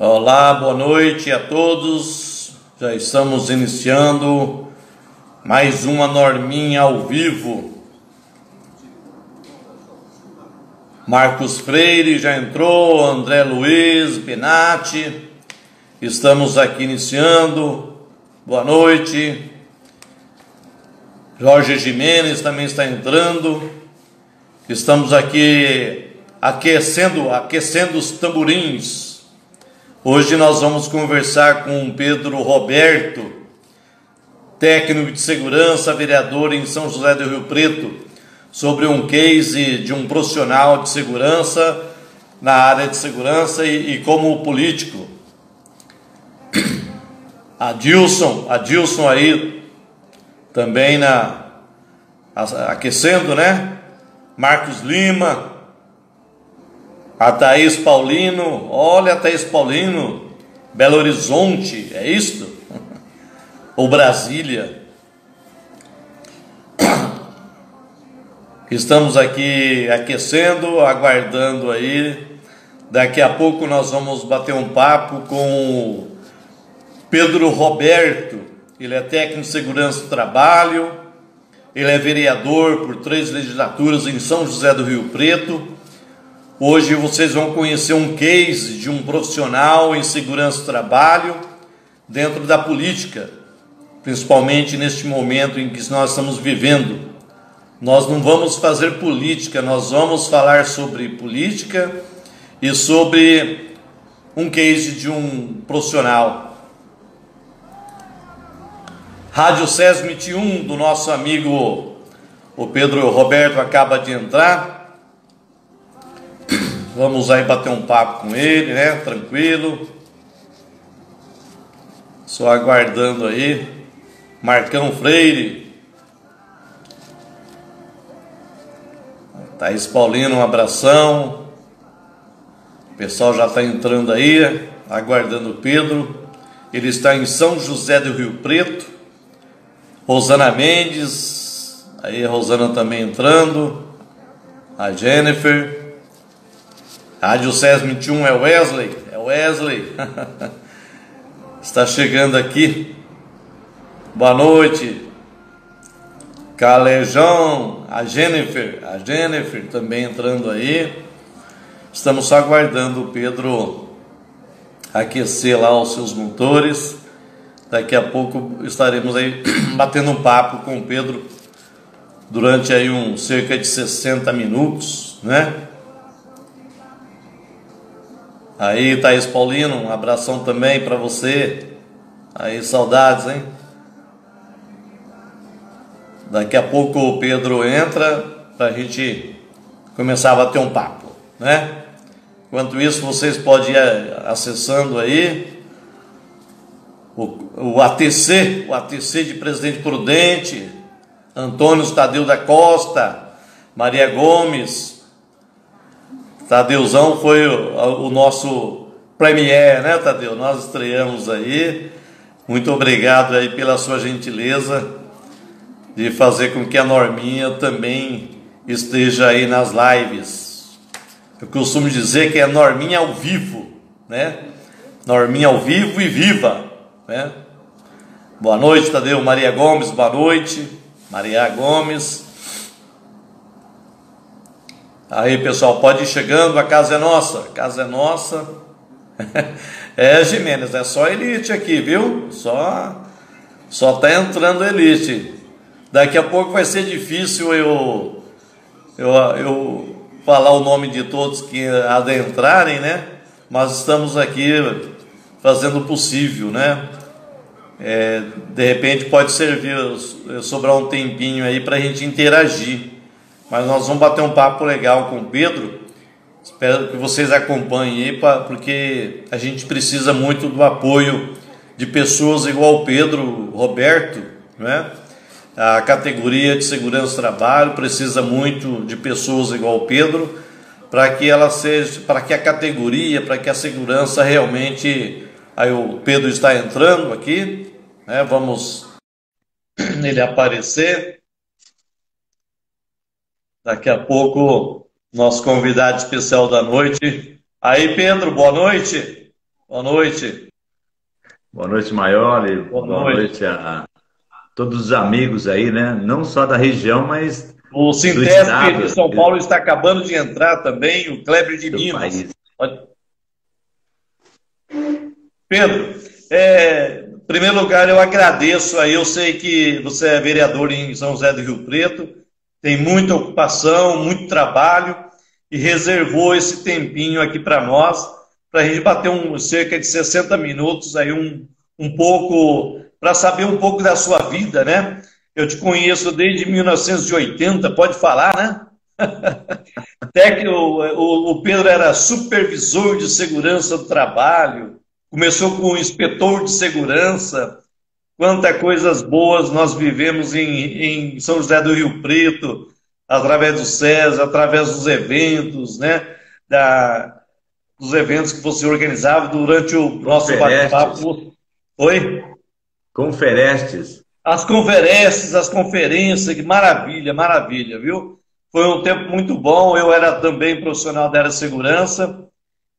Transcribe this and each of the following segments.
Olá, boa noite a todos. Já estamos iniciando mais uma norminha ao vivo. Marcos Freire já entrou, André Luiz, Benatti. Estamos aqui iniciando. Boa noite. Jorge Jimenez também está entrando. Estamos aqui aquecendo, aquecendo os tamborins Hoje nós vamos conversar com Pedro Roberto, técnico de segurança, vereador em São José do Rio Preto, sobre um case de um profissional de segurança na área de segurança e, e como político. Adilson, Adilson aí também na aquecendo, né? Marcos Lima, a Thaís Paulino, olha Thaís Paulino, Belo Horizonte, é isto? Ou Brasília? Estamos aqui aquecendo, aguardando aí. Daqui a pouco nós vamos bater um papo com o Pedro Roberto. Ele é técnico de segurança do trabalho, ele é vereador por três legislaturas em São José do Rio Preto Hoje vocês vão conhecer um case de um profissional em segurança do trabalho dentro da política, principalmente neste momento em que nós estamos vivendo. Nós não vamos fazer política, nós vamos falar sobre política e sobre um case de um profissional. Rádio SESMIT 1 do nosso amigo o Pedro Roberto acaba de entrar. Vamos aí bater um papo com ele, né? Tranquilo. Só aguardando aí. Marcão Freire. Thaís Paulino, um abração. O pessoal já está entrando aí, aguardando o Pedro. Ele está em São José do Rio Preto. Rosana Mendes. Aí a Rosana também entrando. A Jennifer. Rádio SES 21 é Wesley, é Wesley. Está chegando aqui. Boa noite. Calejão, a Jennifer, a Jennifer também entrando aí. Estamos só aguardando o Pedro aquecer lá os seus motores. Daqui a pouco estaremos aí batendo um papo com o Pedro durante aí um cerca de 60 minutos, né? Aí, Thaís Paulino, um abração também para você. Aí, saudades, hein? Daqui a pouco o Pedro entra para a gente começar a bater um papo, né? Enquanto isso, vocês podem ir acessando aí o, o ATC, o ATC de Presidente Prudente, Antônio Tadeu da Costa, Maria Gomes, Tadeuzão foi o, o nosso premier, né, Tadeu? Nós estreamos aí. Muito obrigado aí pela sua gentileza de fazer com que a Norminha também esteja aí nas lives. Eu costumo dizer que é Norminha ao vivo, né? Norminha ao vivo e viva, né? Boa noite, Tadeu. Maria Gomes, boa noite. Maria Gomes. Aí, pessoal, pode ir chegando, a casa é nossa, a casa é nossa. é, Jimenez, é só elite aqui, viu? Só só tá entrando elite. Daqui a pouco vai ser difícil eu eu, eu falar o nome de todos que adentrarem, né? Mas estamos aqui fazendo o possível, né? É, de repente pode servir, sobrar um tempinho aí para a gente interagir. Mas nós vamos bater um papo legal com o Pedro. Espero que vocês acompanhem aí, porque a gente precisa muito do apoio de pessoas igual o Pedro Roberto, né? A categoria de segurança do trabalho precisa muito de pessoas igual o Pedro para que ela seja, para que a categoria, para que a segurança realmente aí o Pedro está entrando aqui, né? Vamos ele aparecer. Daqui a pouco, nosso convidado especial da noite. Aí, Pedro, boa noite. Boa noite. Boa noite, Maioli. Boa, Boa noite. noite a todos os amigos aí, né? Não só da região, mas. O Sintesc de São Paulo está acabando de entrar também, o Kleber de Minas. Pode... Pedro, é, em primeiro lugar, eu agradeço aí. Eu sei que você é vereador em São José do Rio Preto, tem muita ocupação, muito trabalho e reservou esse tempinho aqui para nós, para a gente bater um, cerca de 60 minutos aí, um, um pouco, para saber um pouco da sua vida, né? Eu te conheço desde 1980, pode falar, né? Até que o, o, Pedro era supervisor de segurança do trabalho, começou com inspetor de segurança. Quantas coisas boas nós vivemos em, em São José do Rio Preto, através do César, através dos eventos, né? Da, dos eventos que você organizava durante o nosso bate-papo. Oi? Conferestes. As conferências, as conferências, que maravilha, maravilha, viu? Foi um tempo muito bom. Eu era também profissional da área de segurança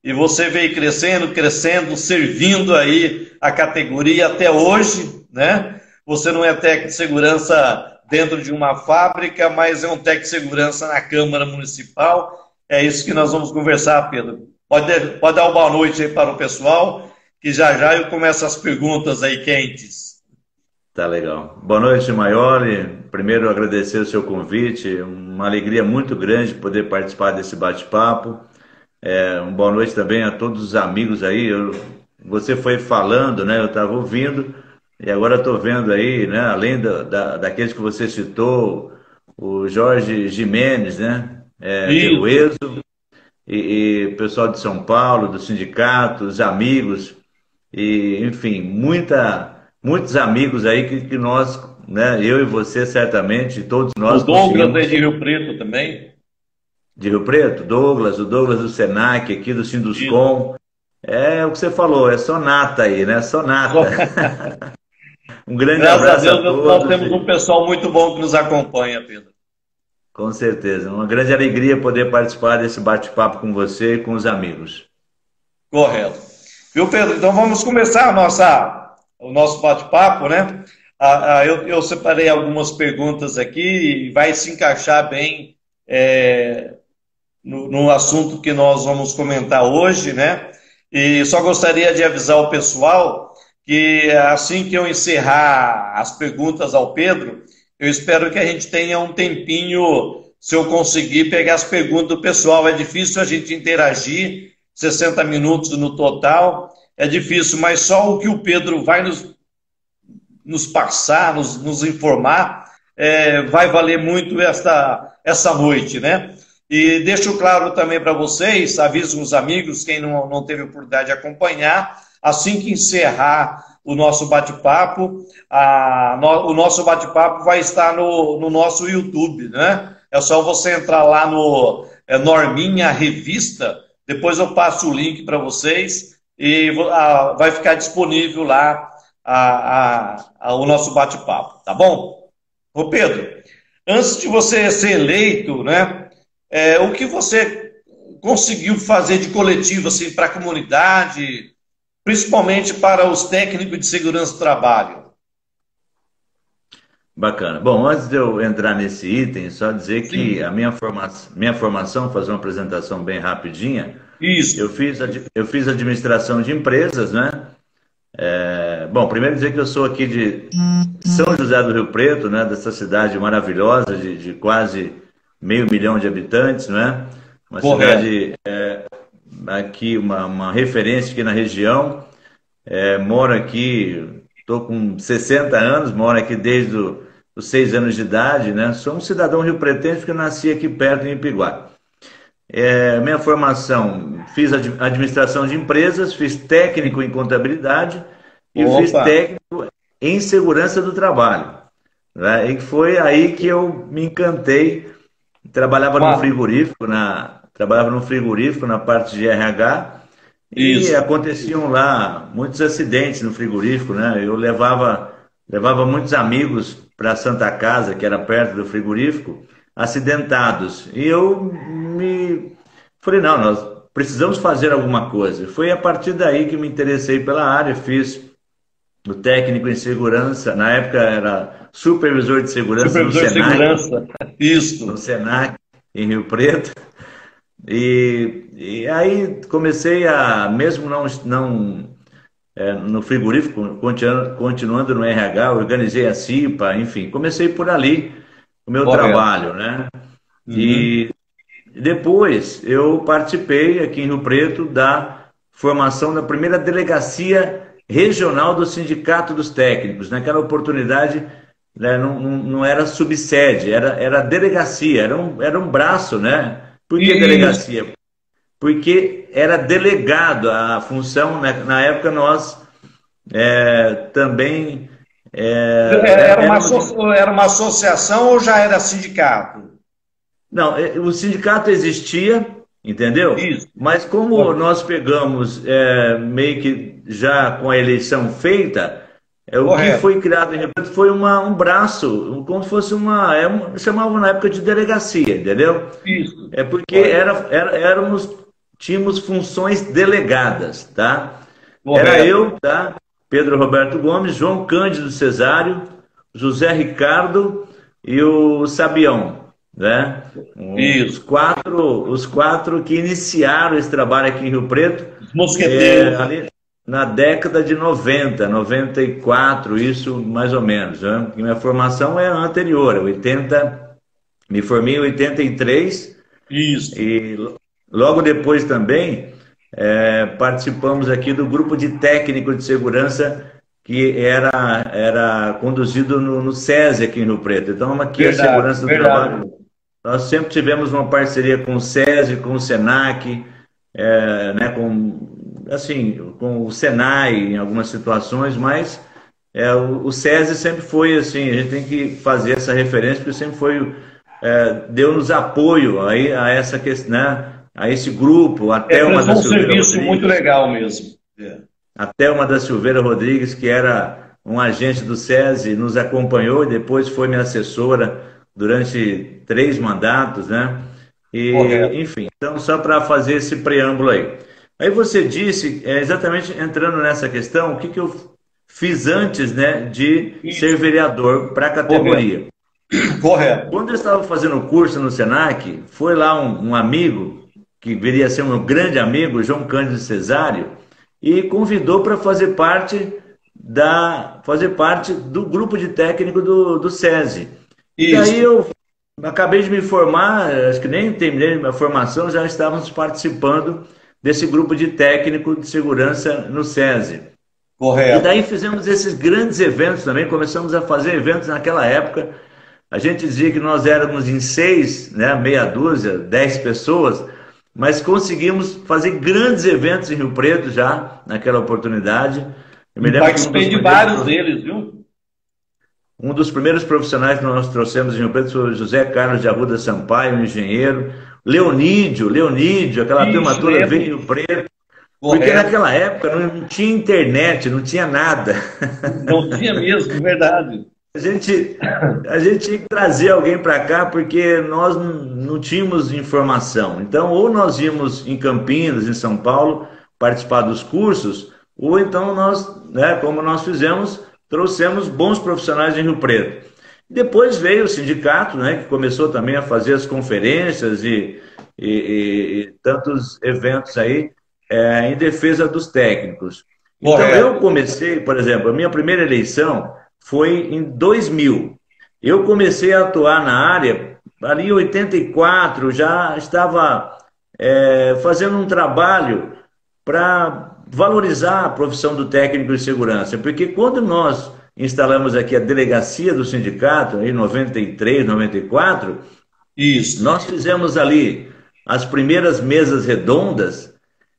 e você veio crescendo, crescendo, servindo aí a categoria até hoje, né? Você não é técnico de segurança dentro de uma fábrica, mas é um técnico de segurança na Câmara Municipal. É isso que nós vamos conversar, Pedro. Pode, pode dar uma boa noite aí para o pessoal, que já já eu começo as perguntas aí quentes. Tá legal. Boa noite, Maiori. Primeiro, agradecer o seu convite. Uma alegria muito grande poder participar desse bate-papo. É, uma boa noite também a todos os amigos aí. Eu, você foi falando, né? Eu estava ouvindo e agora estou vendo aí, né? Além da, da, daqueles que você citou, o Jorge Jimenez, né? É, o Ezo e, o pessoal de São Paulo, do sindicato, os amigos e, enfim, muita, muitos amigos aí que, que nós, né? Eu e você certamente, todos nós. O Douglas é de Rio Preto também de Rio Preto, Douglas, o Douglas do Senac, aqui do Sinduscom. É o que você falou, é sonata aí, né? Sonata. um grande Graças abraço a, Deus, a todos. Nós temos um pessoal muito bom que nos acompanha, Pedro. Com certeza. Uma grande alegria poder participar desse bate-papo com você e com os amigos. Correto. Viu, Pedro? Então vamos começar nossa, o nosso bate-papo, né? Ah, ah, eu, eu, separei algumas perguntas aqui e vai se encaixar bem é, no, no assunto que nós vamos comentar hoje, né? E só gostaria de avisar o pessoal que assim que eu encerrar as perguntas ao Pedro, eu espero que a gente tenha um tempinho, se eu conseguir pegar as perguntas do pessoal. É difícil a gente interagir, 60 minutos no total, é difícil, mas só o que o Pedro vai nos, nos passar, nos, nos informar, é, vai valer muito esta, essa noite, né? E deixo claro também para vocês, aviso os amigos, quem não, não teve oportunidade de acompanhar, assim que encerrar o nosso bate-papo, no, o nosso bate-papo vai estar no, no, nosso YouTube, né? É só você entrar lá no é, Norminha Revista, depois eu passo o link para vocês e a, vai ficar disponível lá a, a, o nosso bate-papo, tá bom? Ô Pedro, antes de você ser eleito, né? É, o que você conseguiu fazer de coletivo assim, para a comunidade, principalmente para os técnicos de segurança do trabalho? Bacana. Bom, antes de eu entrar nesse item, só dizer Sim. que a minha, forma, minha formação, fazer uma apresentação bem rapidinha. Isso. Eu fiz, eu fiz administração de empresas, né? É, bom, primeiro dizer que eu sou aqui de São José do Rio Preto, né? Dessa cidade maravilhosa, de, de quase meio milhão de habitantes, não é? Uma Correto. cidade é, aqui, uma, uma referência aqui na região. É, moro aqui, estou com 60 anos, moro aqui desde o, os 6 anos de idade, né? Sou um cidadão rio-pretense porque nasci aqui perto em Ipiguá. É, minha formação, fiz administração de empresas, fiz técnico em contabilidade e Opa. fiz técnico em segurança do trabalho. Né? E foi aí que eu me encantei Trabalhava no frigorífico, na, trabalhava no frigorífico na parte de RH Isso. e aconteciam lá muitos acidentes no frigorífico, né? Eu levava, levava muitos amigos para Santa Casa, que era perto do frigorífico, acidentados. E eu me falei, não, nós precisamos fazer alguma coisa. Foi a partir daí que me interessei pela área, fiz o técnico em segurança, na época era supervisor de segurança supervisor no Senac. De segurança. Isso. No Senac, em Rio Preto. E, e aí comecei a, mesmo não, não é, no frigorífico, continuando, continuando no RH, organizei a CIPA, enfim, comecei por ali o meu Correto. trabalho, né? Uhum. E depois eu participei aqui em Rio Preto da formação da primeira delegacia regional do Sindicato dos Técnicos. Naquela oportunidade né, não, não, não, era subsede, era, era delegacia, era um, era um braço, né? Por que Isso. delegacia? Porque era delegado a função, né? na época nós é, também. É, era, uma, era uma associação ou já era sindicato? Não, é, o sindicato existia, entendeu? Isso. Mas como nós pegamos é, meio que já com a eleição feita, é, o Correto. que foi criado em repente foi uma, um braço, como se fosse uma. É, chamavam na época de delegacia, entendeu? Isso. É porque era, era, éramos, tínhamos funções delegadas, tá? Correto. Era eu, tá? Pedro Roberto Gomes, João Cândido Cesário, José Ricardo e o Sabião, né? Isso. Os quatro, os quatro que iniciaram esse trabalho aqui em Rio Preto. Os mosqueteiros. É, ali, na década de 90, 94, isso mais ou menos. Né? Minha formação é anterior, 80, me formei em 83. Isso. E logo depois também é, participamos aqui do grupo de técnico de segurança que era, era conduzido no, no SESI aqui em Rio Preto. Então, aqui verdade, a segurança do verdade. trabalho. Nós sempre tivemos uma parceria com o SESI, com o SENAC, é, né, com assim, com o Senai em algumas situações, mas é, o, o SESI sempre foi assim, a gente tem que fazer essa referência, porque sempre foi, é, deu-nos apoio aí a essa questão, né, a esse grupo, até é, uma da um Silveira serviço Rodrigues, muito legal mesmo. É. Até uma da Silveira Rodrigues, que era um agente do SESI, nos acompanhou e depois foi minha assessora durante três mandatos, né? E, enfim, então só para fazer esse preâmbulo aí. Aí você disse, é, exatamente entrando nessa questão, o que, que eu fiz antes né, de Isso. ser vereador para a categoria. Correto. Correto. Quando eu estava fazendo o curso no SENAC, foi lá um, um, amigo, que viria a ser um grande amigo, João Cândido Cesário, e convidou para fazer parte da fazer parte do grupo de técnico do, do SESI. Isso. E aí eu acabei de me formar, acho que nem terminei minha formação, já estávamos participando desse grupo de técnico de segurança no SESI. Correto. E daí fizemos esses grandes eventos também, começamos a fazer eventos naquela época. A gente dizia que nós éramos em seis, né, meia dúzia, dez pessoas, mas conseguimos fazer grandes eventos em Rio Preto já, naquela oportunidade. Eu me Participei um de vários deles, viu? Um dos primeiros profissionais que nós trouxemos em Rio Preto foi o José Carlos de Arruda Sampaio, um engenheiro. Leonídio, Leonídio, aquela Isso, turma toda veio preto. Porque naquela época não tinha internet, não tinha nada. Não tinha mesmo, verdade. A gente, a gente tinha que trazer alguém para cá porque nós não tínhamos informação. Então, ou nós íamos em Campinas, em São Paulo, participar dos cursos, ou então nós, né, como nós fizemos, trouxemos bons profissionais em Rio Preto. Depois veio o sindicato, né, que começou também a fazer as conferências e, e, e tantos eventos aí é, em defesa dos técnicos. Então eu comecei, por exemplo, a minha primeira eleição foi em 2000. Eu comecei a atuar na área ali em 84, já estava é, fazendo um trabalho para valorizar a profissão do técnico de segurança, porque quando nós instalamos aqui a delegacia do sindicato, em 93, 94. Isso. Nós fizemos ali as primeiras mesas redondas.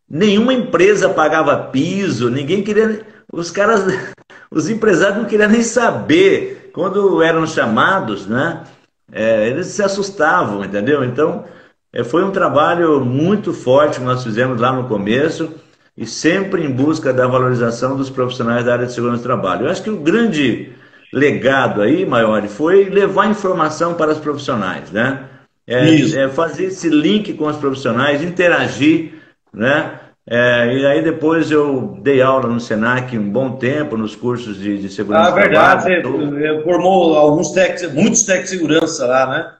Nenhuma empresa pagava piso, ninguém queria. Os caras, os empresários não queriam nem saber. Quando eram chamados, né? É, eles se assustavam, entendeu? Então, é, foi um trabalho muito forte que nós fizemos lá no começo e sempre em busca da valorização dos profissionais da área de segurança do trabalho. Eu acho que o grande legado aí, maior, foi levar informação para os profissionais, né? É, é, fazer esse link com os profissionais, interagir né? É, e aí depois eu dei aula no Senac um bom tempo, nos cursos de, de segurança. Ah, verdade, você formou alguns tec, muitos técnicos de segurança lá, né?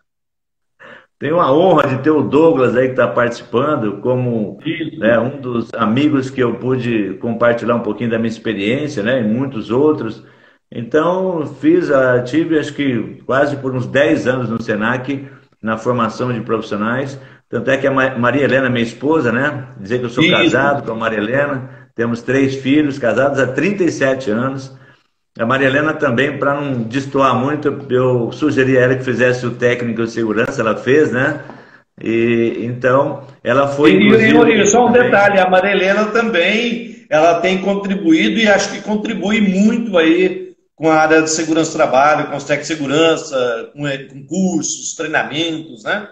Tenho a honra de ter o Douglas aí que está participando como né, um dos amigos que eu pude compartilhar um pouquinho da minha experiência, né, e muitos outros. Então, fiz, a, tive acho que quase por uns 10 anos no SENAC, na formação de profissionais. Tanto é que a Maria Helena, minha esposa, né, dizer que eu sou Isso. casado com a Maria Helena, temos três filhos, casados há 37 anos. A Maria Helena também, para não destoar muito, eu sugeri a ela que fizesse o técnico de segurança, ela fez, né? E então ela foi. E, e, só um detalhe, a Maria Helena também ela tem contribuído e acho que contribui muito aí com a área de segurança do trabalho, com os técnicos de segurança, com, com cursos, treinamentos, né?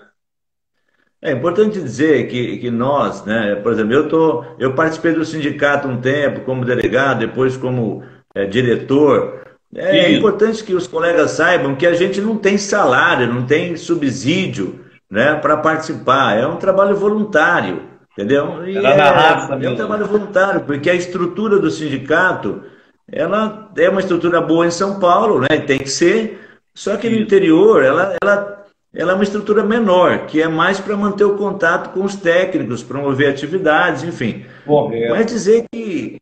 É importante dizer que, que nós, né, por exemplo, eu, tô, eu participei do sindicato um tempo como delegado, depois como é, diretor. É, é importante que os colegas saibam que a gente não tem salário, não tem subsídio né, para participar. É um trabalho voluntário, entendeu? E é, raça, é um trabalho voluntário, porque a estrutura do sindicato ela é uma estrutura boa em São Paulo, né? Tem que ser. Só que no interior ela, ela, ela é uma estrutura menor, que é mais para manter o contato com os técnicos, promover atividades, enfim. Correto. Mas dizer que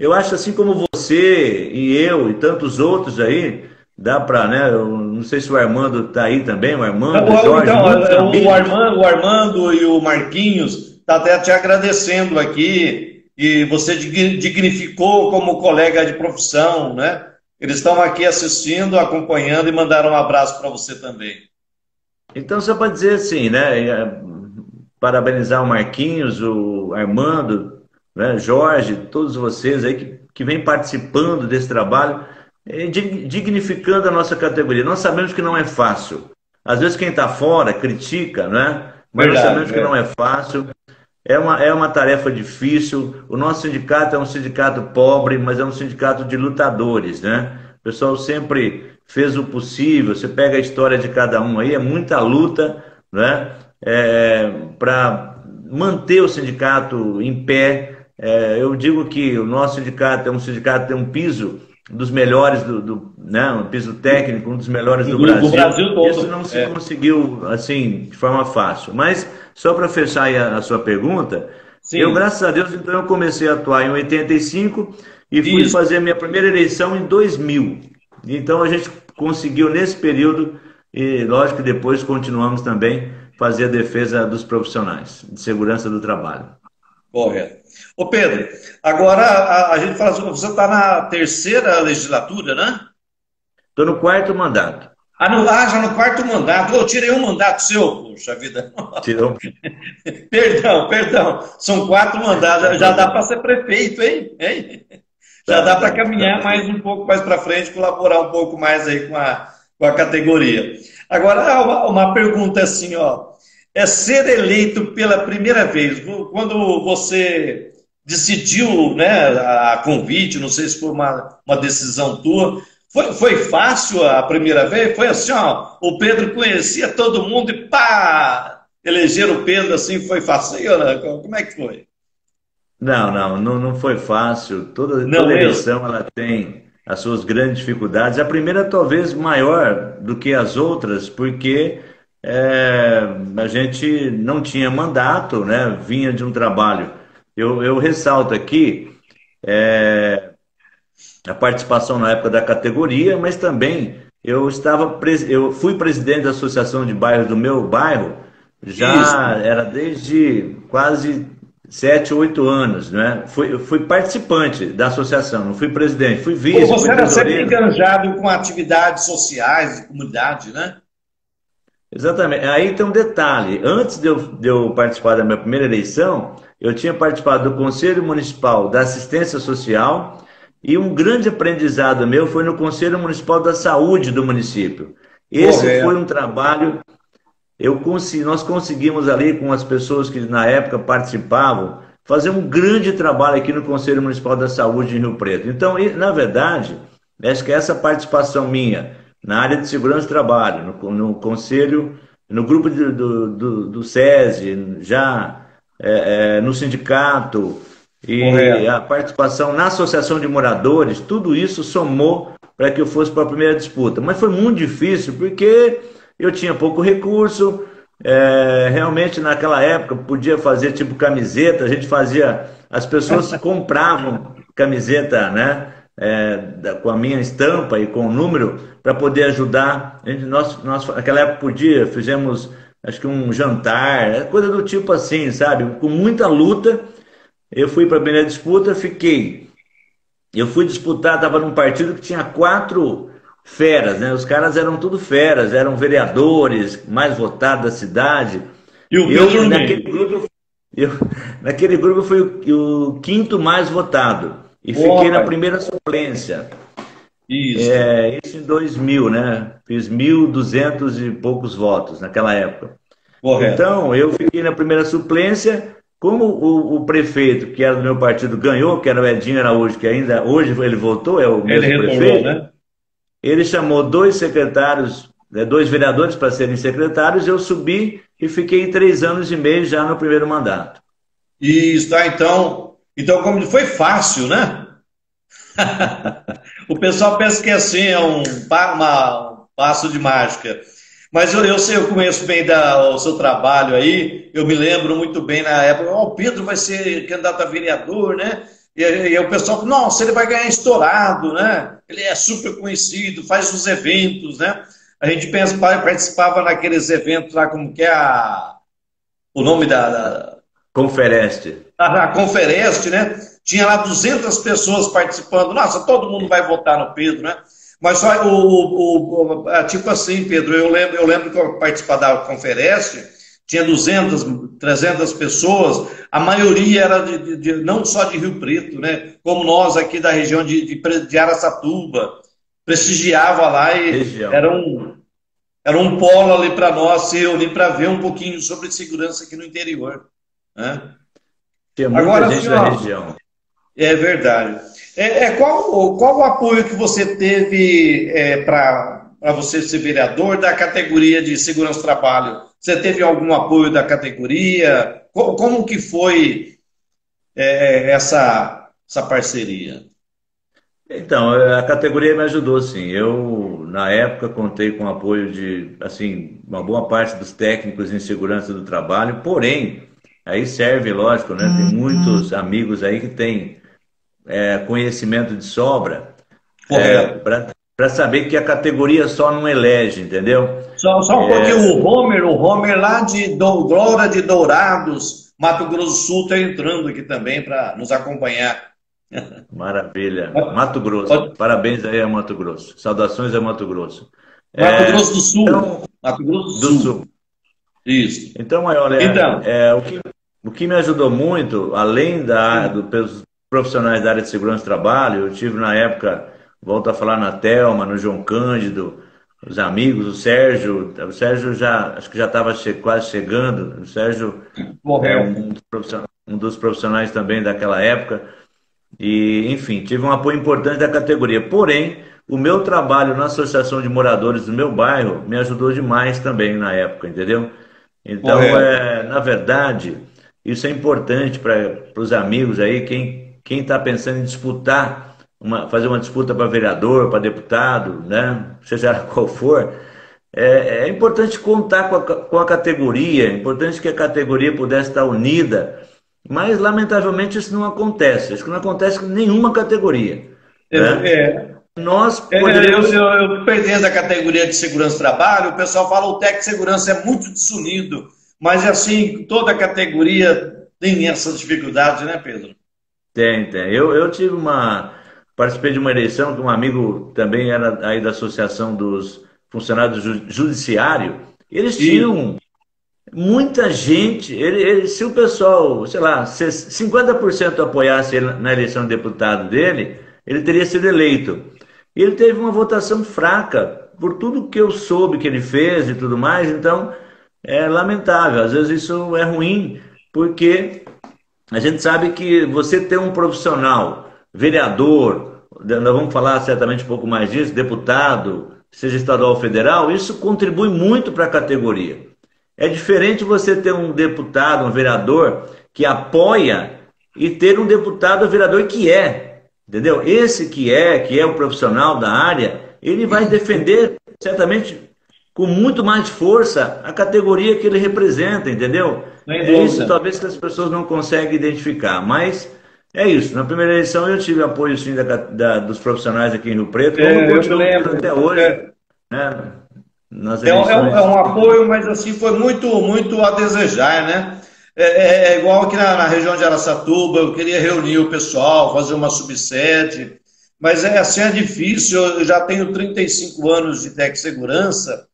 eu acho assim como você e eu e tantos outros aí, dá para, né? Eu não sei se o Armando está aí também, o Armando, o Jorge. Então, o, Armando, o Armando e o Marquinhos está até te agradecendo aqui e você dignificou como colega de profissão, né? Eles estão aqui assistindo, acompanhando e mandaram um abraço para você também. Então, só para dizer assim, né? É, parabenizar o Marquinhos, o Armando, né, Jorge, todos vocês aí que, que vêm participando desse trabalho, é, dignificando a nossa categoria. Nós sabemos que não é fácil. Às vezes quem está fora critica, né? Mas Verdade, nós sabemos é. que não é fácil. É uma, é uma tarefa difícil. O nosso sindicato é um sindicato pobre, mas é um sindicato de lutadores, né? O pessoal sempre fez o possível. Você pega a história de cada um aí, é muita luta, né? É, para manter o sindicato em pé, é, eu digo que o nosso sindicato é um sindicato tem um piso dos melhores do, do né, um piso técnico, um dos melhores do, do Brasil. Do Brasil todo. Isso não se é. conseguiu assim de forma fácil. Mas só para fechar a, a, sua pergunta, Sim. eu graças a Deus então eu comecei a atuar em 85 e fui Isso. fazer a minha primeira eleição em 2000. Então a gente conseguiu nesse período e lógico que depois continuamos também fazer a defesa dos profissionais de segurança do trabalho. Correto. Ô Pedro, agora a, a gente fala sobre. Você está na terceira legislatura, né? Estou no quarto mandato. Ah, no, ah, já no quarto mandato. Eu tirei um mandato seu, puxa vida. Tirou. perdão, perdão. São quatro mandatos. Já dá para ser prefeito, hein? hein? Já dá para caminhar mais um pouco mais para frente, colaborar um pouco mais aí com a, com a categoria. Agora, uma, uma pergunta assim, ó é ser eleito pela primeira vez. Quando você decidiu, né, a convite, não sei se foi uma, uma decisão tua, foi, foi fácil a primeira vez? Foi assim, ó, o Pedro conhecia todo mundo e pá, eleger o Pedro assim foi fácil? Né? Como é que foi? Não, não, não, não foi fácil. Toda, não, toda eleição ela tem as suas grandes dificuldades. A primeira talvez maior do que as outras, porque é, a gente não tinha mandato, né? vinha de um trabalho. Eu, eu ressalto aqui é, a participação na época da categoria, mas também eu estava eu fui presidente da associação de bairros do meu bairro já Isso. era desde quase sete, oito anos, né? Fui, fui participante da associação, não fui presidente, fui vice. Pô, você era sempre enganjado com atividades sociais de comunidade, né? Exatamente. Aí tem um detalhe. Antes de eu, de eu, participar da minha primeira eleição, eu tinha participado do Conselho Municipal da Assistência Social e um grande aprendizado meu foi no Conselho Municipal da Saúde do município. Esse foi um trabalho. Eu consegui, nós conseguimos ali com as pessoas que na época participavam fazer um grande trabalho aqui no Conselho Municipal da Saúde em Rio Preto. Então, na verdade, acho que essa participação minha na área de segurança do trabalho, no, no conselho, no grupo de, do, do, do SESI, já é, é, no sindicato e Correto. a participação na associação de moradores, tudo isso somou para que eu fosse para a primeira disputa. Mas foi muito difícil porque eu tinha pouco recurso, é, realmente naquela época podia fazer tipo camiseta, a gente fazia, as pessoas compravam camiseta, né? É, com a minha estampa e com o número para poder ajudar. Gente, nós, nós, naquela época podia, fizemos acho que um jantar, é coisa do tipo assim, sabe? Com muita luta. Eu fui para a primeira disputa, fiquei. Eu fui disputar, estava num partido que tinha quatro feras, né? Os caras eram tudo feras, eram vereadores, mais votados da cidade. E o Pedro eu, naquele grupo, eu, naquele grupo eu fui o, o quinto mais votado e Boa, fiquei na primeira suplência. Isso. É, isso em 2000, né? Fiz 1.200 e poucos votos naquela época. Correto. Então, eu fiquei na primeira suplência. Como o, o, prefeito, que era do meu partido, ganhou, que era o Edinho Araújo, que ainda hoje ele votou, é o mesmo ele prefeito. Né? Ele chamou dois secretários, né, dois vereadores para serem secretários, eu subi e fiquei três anos e meio já no primeiro mandato. E está então, então como foi fácil, né? o pessoal pensa que assim é um, uma, um passo de mágica. Mas eu, eu sei, eu conheço bem da, o seu trabalho aí, eu me lembro muito bem na época, oh, o Pedro vai ser candidato a vereador, né? E, e o pessoal nossa, ele vai ganhar estourado, né? Ele é super conhecido, faz os eventos, né? A gente pensa, participava naqueles eventos lá, como que é a... o nome da... da... Confereste. A, a Confereste, né? Tinha lá 200 pessoas participando. Nossa, todo mundo vai votar no Pedro, né? Mas só o, o, o, tipo assim, Pedro, eu lembro, eu lembro que eu participava da Confereste, tinha 200, 300 pessoas, a maioria era de, de, de, não só de Rio Preto, né? como nós aqui da região de, de, de Araçatuba, prestigiava lá e era um, era um polo ali para nós se reunir para ver um pouquinho sobre segurança aqui no interior. Né? Tem muita Agora, gente da região. É verdade. É, é, qual, qual o apoio que você teve é, para você ser vereador da categoria de segurança do trabalho? Você teve algum apoio da categoria? Como, como que foi é, essa, essa parceria? Então, a categoria me ajudou, sim. Eu, na época, contei com o apoio de, assim, uma boa parte dos técnicos em segurança do trabalho, porém, aí serve, lógico, né? Tem uhum. muitos amigos aí que têm é, conhecimento de sobra é, para saber que a categoria só não elege, entendeu? Só, só um é... pouquinho, o Homer, o Homer lá de do, Glória de Dourados, Mato Grosso do Sul, está entrando aqui também para nos acompanhar. Maravilha. Mato Grosso. Pode... Parabéns aí a Mato Grosso. Saudações a Mato Grosso. Mato é... Grosso do Sul. Então... Mato Grosso do, do Sul. Sul. Isso. Então, olha, então. É, o, que, o que me ajudou muito, além da, do, pelos profissionais da área de segurança do trabalho, eu tive na época volto a falar na Telma, no João Cândido, os amigos, o Sérgio, o Sérgio já, acho que já estava che quase chegando, o Sérgio é um dos, um dos profissionais também daquela época, e enfim, tive um apoio importante da categoria, porém, o meu trabalho na Associação de Moradores do meu bairro me ajudou demais também na época, entendeu? Então, é, na verdade, isso é importante para os amigos aí, quem está pensando em disputar uma, fazer uma disputa para vereador, para deputado, né? seja qual for, é, é importante contar com a, com a, categoria, é importante que a categoria pudesse estar unida, mas lamentavelmente isso não acontece, isso não acontece com nenhuma categoria. É, né? é. Nós é, poderíamos... eu, eu, pertenço à categoria de segurança do trabalho, o pessoal fala que o técnico de segurança é muito desunido, mas assim, toda categoria tem essas dificuldades, né, Pedro? Tem, tem. Eu, eu tive uma Participei de uma eleição que um amigo também era aí da Associação dos Funcionários do Judiciário. Eles tinham muita gente. Ele, ele, se o pessoal, sei lá, 50% apoiasse ele na eleição de deputado dele, ele teria sido eleito. Ele teve uma votação fraca, por tudo que eu soube que ele fez e tudo mais, então é lamentável. Às vezes isso é ruim, porque a gente sabe que você ter um profissional, vereador, nós vamos falar certamente um pouco mais disso, deputado, seja estadual ou federal, isso contribui muito para a categoria. É diferente você ter um deputado, um vereador, que apoia e ter um deputado ou vereador que é, entendeu? Esse que é, que é o profissional da área, ele vai defender certamente com muito mais força a categoria que ele representa, entendeu? É isso talvez que as pessoas não conseguem identificar, mas é isso. Na primeira eleição eu tive apoio sim da, da, dos profissionais aqui em Rio Preto, como é, continuo até hoje. É, né, nas é, é, um, é, um, apoio, mas assim foi muito, muito a desejar, né? É, é, é igual aqui na, na, região de Araçatuba, eu queria reunir o pessoal, fazer uma subsede, mas é assim é difícil. Eu já tenho 35 anos de tech segurança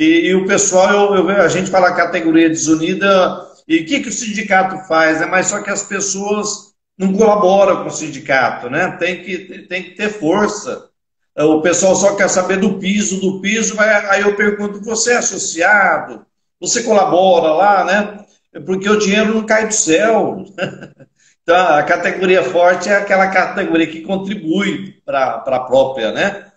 e, e o pessoal, eu, eu, a gente fala categoria desunida, e o que, que o sindicato faz? É mais só que as pessoas não colaboram com o sindicato, né? Tem que, tem que ter força. O pessoal só quer saber do piso, do piso, aí eu pergunto, você é associado? Você colabora lá, né? Porque o dinheiro não cai do céu. Então, a categoria forte é aquela categoria que contribui para a própria, né?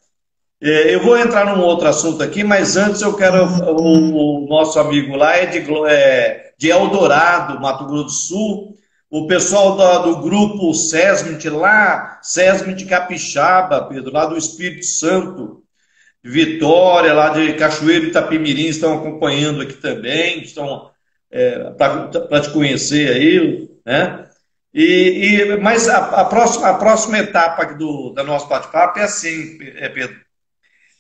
É, eu vou entrar num outro assunto aqui, mas antes eu quero. O, o nosso amigo lá é de, é, de Eldorado, Mato Grosso do Sul. O pessoal do, do grupo SESMIT lá, SESMIT Capixaba, Pedro, lá do Espírito Santo, Vitória, lá de Cachoeiro Itapimirim, estão acompanhando aqui também, estão é, para te conhecer aí, né? E, e, mas a, a, próxima, a próxima etapa do, da nosso bate-papo é assim, é, Pedro.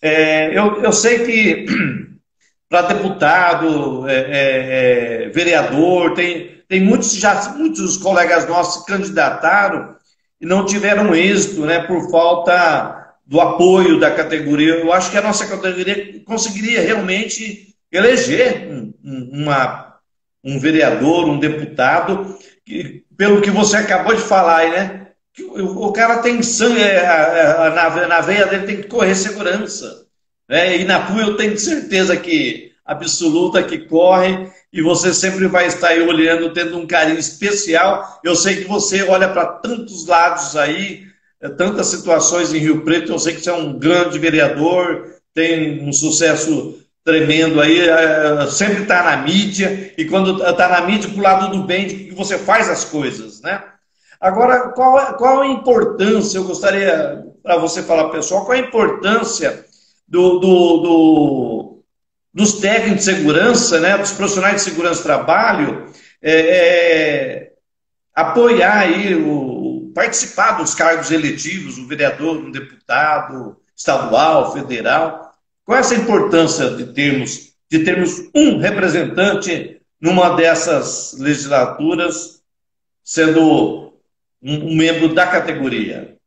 É, eu, eu sei que para deputado, é, é, é, vereador, tem, tem muitos, já, muitos colegas nossos que candidataram e não tiveram êxito, né, por falta do apoio da categoria. Eu acho que a nossa categoria conseguiria realmente eleger um, uma, um vereador, um deputado, que, pelo que você acabou de falar né? O, cara tem sangue, é, na, na veia dele tem que correr segurança. Né? E na tua eu tenho certeza que absoluta que corre e você sempre vai estar aí olhando, tendo um carinho especial. Eu sei que você olha para tantos lados aí, é, tantas situações em Rio Preto. Eu sei que você é um grande vereador, tem um sucesso tremendo aí, é, sempre está na mídia, e quando está na mídia, para o lado do bem, de que você faz as coisas, né? Agora, qual, qual a importância, eu gostaria para você falar, pessoal, qual a importância do, do, do dos técnicos de segurança, né, dos profissionais de segurança do trabalho, é, é, apoiar aí, o, participar dos cargos eletivos, o vereador, um deputado estadual, federal. Qual é essa importância de termos, de termos um representante numa dessas legislaturas, sendo um, um membro da categoria?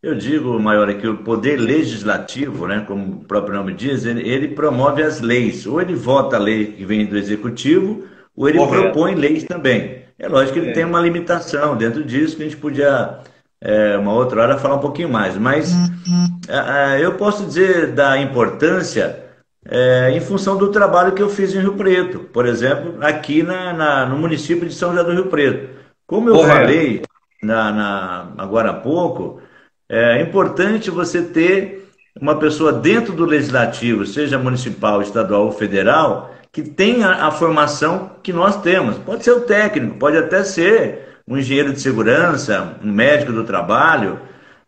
Eu digo, Maior, que o poder legislativo, né, como o próprio nome diz, ele, ele promove as leis. Ou ele vota a lei que vem do executivo, ou ele Correto. propõe leis também. É lógico que ele é. tem uma limitação dentro disso, que a gente podia, é, uma outra hora, falar um pouquinho mais. Mas uhum. é, eu posso dizer da importância é, em função do trabalho que eu fiz em Rio Preto. Por exemplo, aqui na, na no município de São José do Rio Preto. Como eu falei na, na, agora há pouco, é importante você ter uma pessoa dentro do legislativo, seja municipal, estadual ou federal, que tenha a formação que nós temos. Pode ser o técnico, pode até ser um engenheiro de segurança, um médico do trabalho,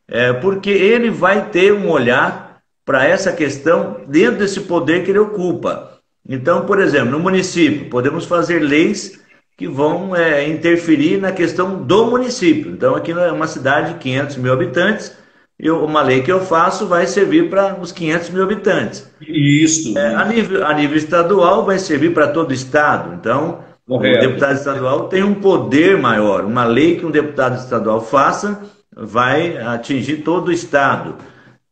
é, porque ele vai ter um olhar para essa questão dentro desse poder que ele ocupa. Então, por exemplo, no município, podemos fazer leis que vão é, interferir na questão do município. Então, aqui é uma cidade de 500 mil habitantes, e uma lei que eu faço vai servir para os 500 mil habitantes. Isso. É, a, nível, a nível estadual vai servir para todo o estado. Então, Correto. o deputado estadual tem um poder maior. Uma lei que um deputado estadual faça vai atingir todo o estado.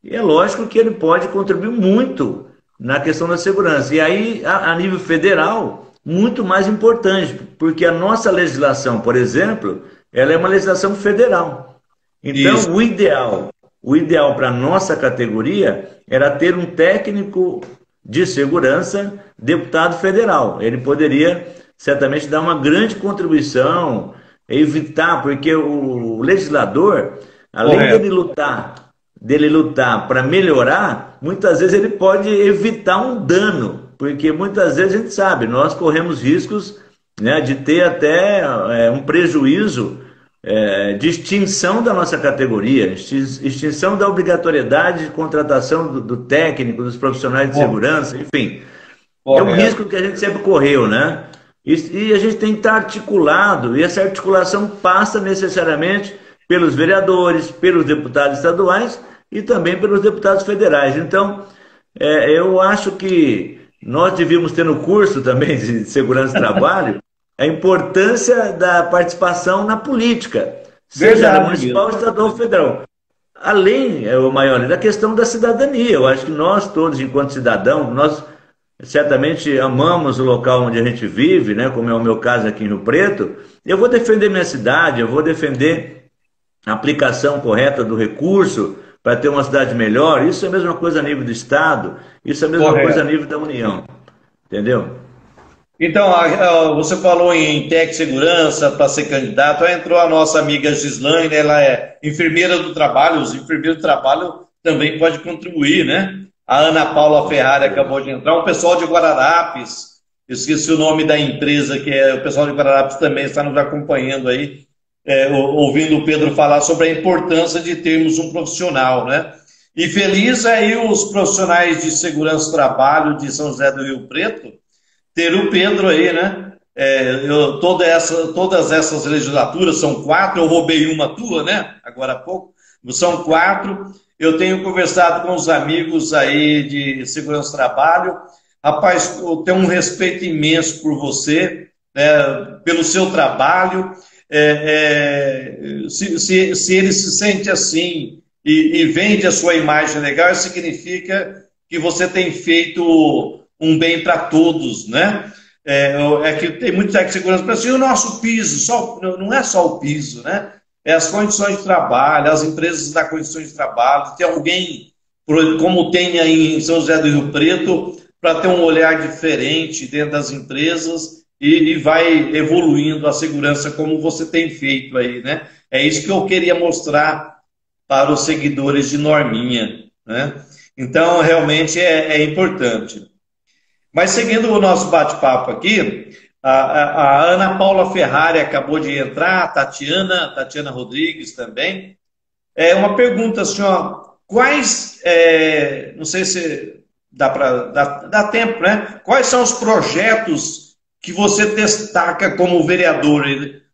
E é lógico que ele pode contribuir muito na questão da segurança. E aí, a, a nível federal, muito mais importante, porque a nossa legislação, por exemplo, ela é uma legislação federal. Então, Isso. o ideal, o ideal para a nossa categoria era ter um técnico de segurança deputado federal. Ele poderia certamente dar uma grande contribuição, evitar, porque o legislador, além Correto. dele lutar, dele lutar para melhorar, muitas vezes ele pode evitar um dano porque muitas vezes a gente sabe, nós corremos riscos né, de ter até é, um prejuízo é, de extinção da nossa categoria, extinção da obrigatoriedade de contratação do, do técnico, dos profissionais de Bom. segurança, enfim. Bom, é um é. risco que a gente sempre correu, né? E, e, a gente tem que estar articulado, e essa articulação passa necessariamente pelos vereadores, pelos deputados estaduais e também pelos deputados federais. Então, é, eu acho que nós devíamos ter no curso também de segurança do trabalho a importância da participação na política, seja Verdade, municipal, estadual ou federal. Além, é, o maior, da questão da cidadania. Eu acho que nós todos, enquanto cidadãos, nós certamente amamos o local onde a gente vive, né, como é o meu caso aqui em Rio Preto. Eu vou defender minha cidade, eu vou defender a aplicação correta do recurso para ter uma cidade melhor. Isso é a mesma coisa a nível do Estado, isso é a mesma Correto. coisa a nível da União. Entendeu? Então, você falou em tech segurança para ser candidato. Aí entrou a nossa amiga Gislaine, ela é enfermeira do trabalho. Os enfermeiros do trabalho também podem contribuir, né? A Ana Paula Ferrari acabou de entrar. O pessoal de Guararapes, esqueci o nome da empresa, que é o pessoal de Guararapes também está nos acompanhando aí, é, ouvindo o Pedro falar sobre a importância de termos um profissional, né? E feliz aí os profissionais de segurança do trabalho de São José do Rio Preto, ter o Pedro aí, né? É, eu, toda essa, todas essas legislaturas, são quatro, eu roubei uma tua, né? Agora há pouco, são quatro. Eu tenho conversado com os amigos aí de segurança do trabalho. Rapaz, eu tenho um respeito imenso por você, né, pelo seu trabalho. É, é, se, se, se, ele se sente assim e, e vende a sua imagem legal, significa que você tem feito um bem para todos, né? É, é, que tem muito técnico de segurança para assim, o nosso piso, só, não é só o piso, né? É as condições de trabalho, as empresas da condições de trabalho, tem alguém, como tem aí em São José do Rio Preto, para ter um olhar diferente dentro das empresas e, e, vai evoluindo a segurança como você tem feito aí, né? É isso que eu queria mostrar para os seguidores de Norminha, né? Então, realmente é, é importante. Mas seguindo o nosso bate-papo aqui, a, a, a, Ana Paula Ferrari acabou de entrar, a Tatiana, Tatiana Rodrigues também. É uma pergunta, senhor, quais, é, não sei se dá para dar tempo, né? Quais são os projetos que você destaca como vereador?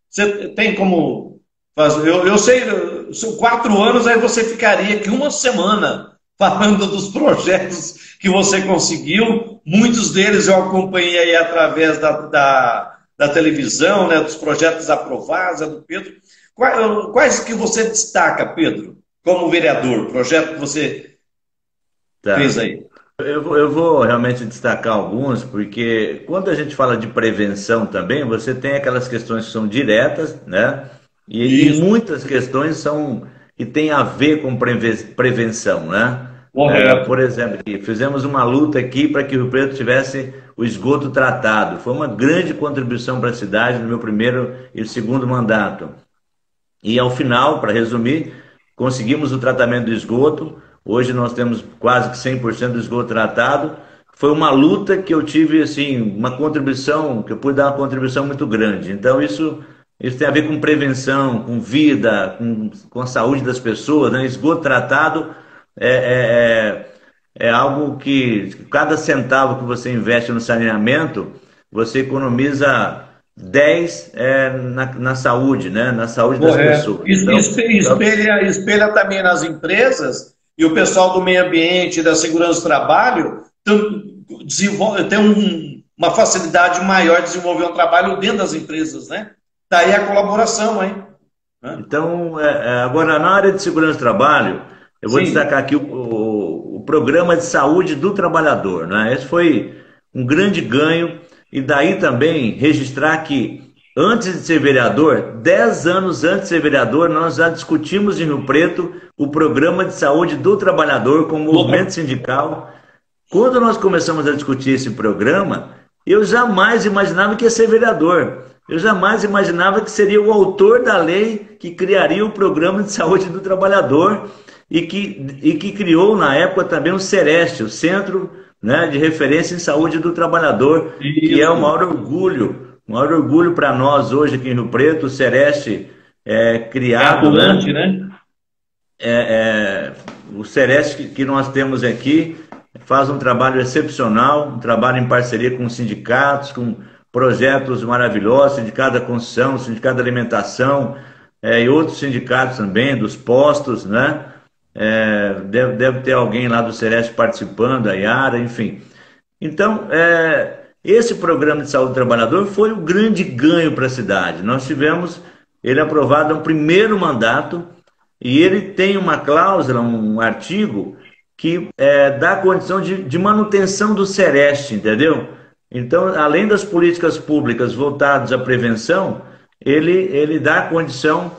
Você tem como fazer? Eu, eu sei, são quatro anos, aí você ficaria aqui uma semana falando dos projetos que você conseguiu. Muitos deles eu acompanhei aí através da, da, da televisão, né, dos projetos aprovados, é do Pedro. Quais, quais, que você destaca, Pedro, como vereador? Projeto que você tá. fez aí? Eu, eu vou realmente destacar alguns, porque quando a gente fala de prevenção também, você tem aquelas questões que são diretas, né? E, e muitas questões são que tem a ver com prevenção, né? É, por exemplo, fizemos uma luta aqui para que o Rio Preto tivesse o esgoto tratado. Foi uma grande contribuição para a cidade no meu primeiro e segundo mandato. E ao final, para resumir, conseguimos o tratamento do esgoto. Hoje nós temos quase que 100% do esgoto tratado. Foi uma luta que eu tive, assim, uma contribuição, que eu pude dar uma contribuição muito grande. Então, isso isso tem a ver com prevenção, com vida, com, com a saúde das pessoas. Né? Esgoto tratado é, é, é, é algo que cada centavo que você investe no saneamento, você economiza 10 é, na, na saúde, né? na saúde das pessoas. Então, espelha, espelha também nas empresas e o pessoal do meio ambiente, da segurança do trabalho, tem um, uma facilidade maior de desenvolver um trabalho dentro das empresas, né? Daí tá a colaboração, hein? Então, é, é, agora na área de segurança do trabalho, eu vou Sim. destacar aqui o, o, o, programa de saúde do trabalhador. Né? Esse foi um grande ganho, e daí também registrar que antes de ser vereador, 10 anos antes de ser vereador, nós já discutimos em Rio Preto o programa de saúde do trabalhador com o movimento sindical. Quando nós começamos a discutir esse programa, eu jamais imaginava que ia ser vereador. Eu jamais imaginava que seria o autor da lei que criaria o programa de saúde do trabalhador e que, e que criou na época também o Sereste, o Centro né, de Referência em Saúde do Trabalhador, que é o maior orgulho O maior orgulho para nós hoje aqui em Rio Preto, o Sereste é criado. É né? né? É, é, o Sereste que, que nós temos aqui faz um trabalho excepcional, um trabalho em parceria com sindicatos, com projetos maravilhosos, sindicato da construção, sindicato da alimentação é, e outros sindicatos também, dos postos, né? É, deve, deve ter alguém lá do Sereste participando, a Yara, enfim. Então, é, esse programa de saúde do trabalhador foi o grande ganho para a cidade. Nós tivemos ele aprovado no primeiro mandato e ele tem uma cláusula, um artigo que é, dá condição de, de manutenção do Sereste, entendeu? Então, além das políticas públicas voltadas à prevenção, ele, ele dá condição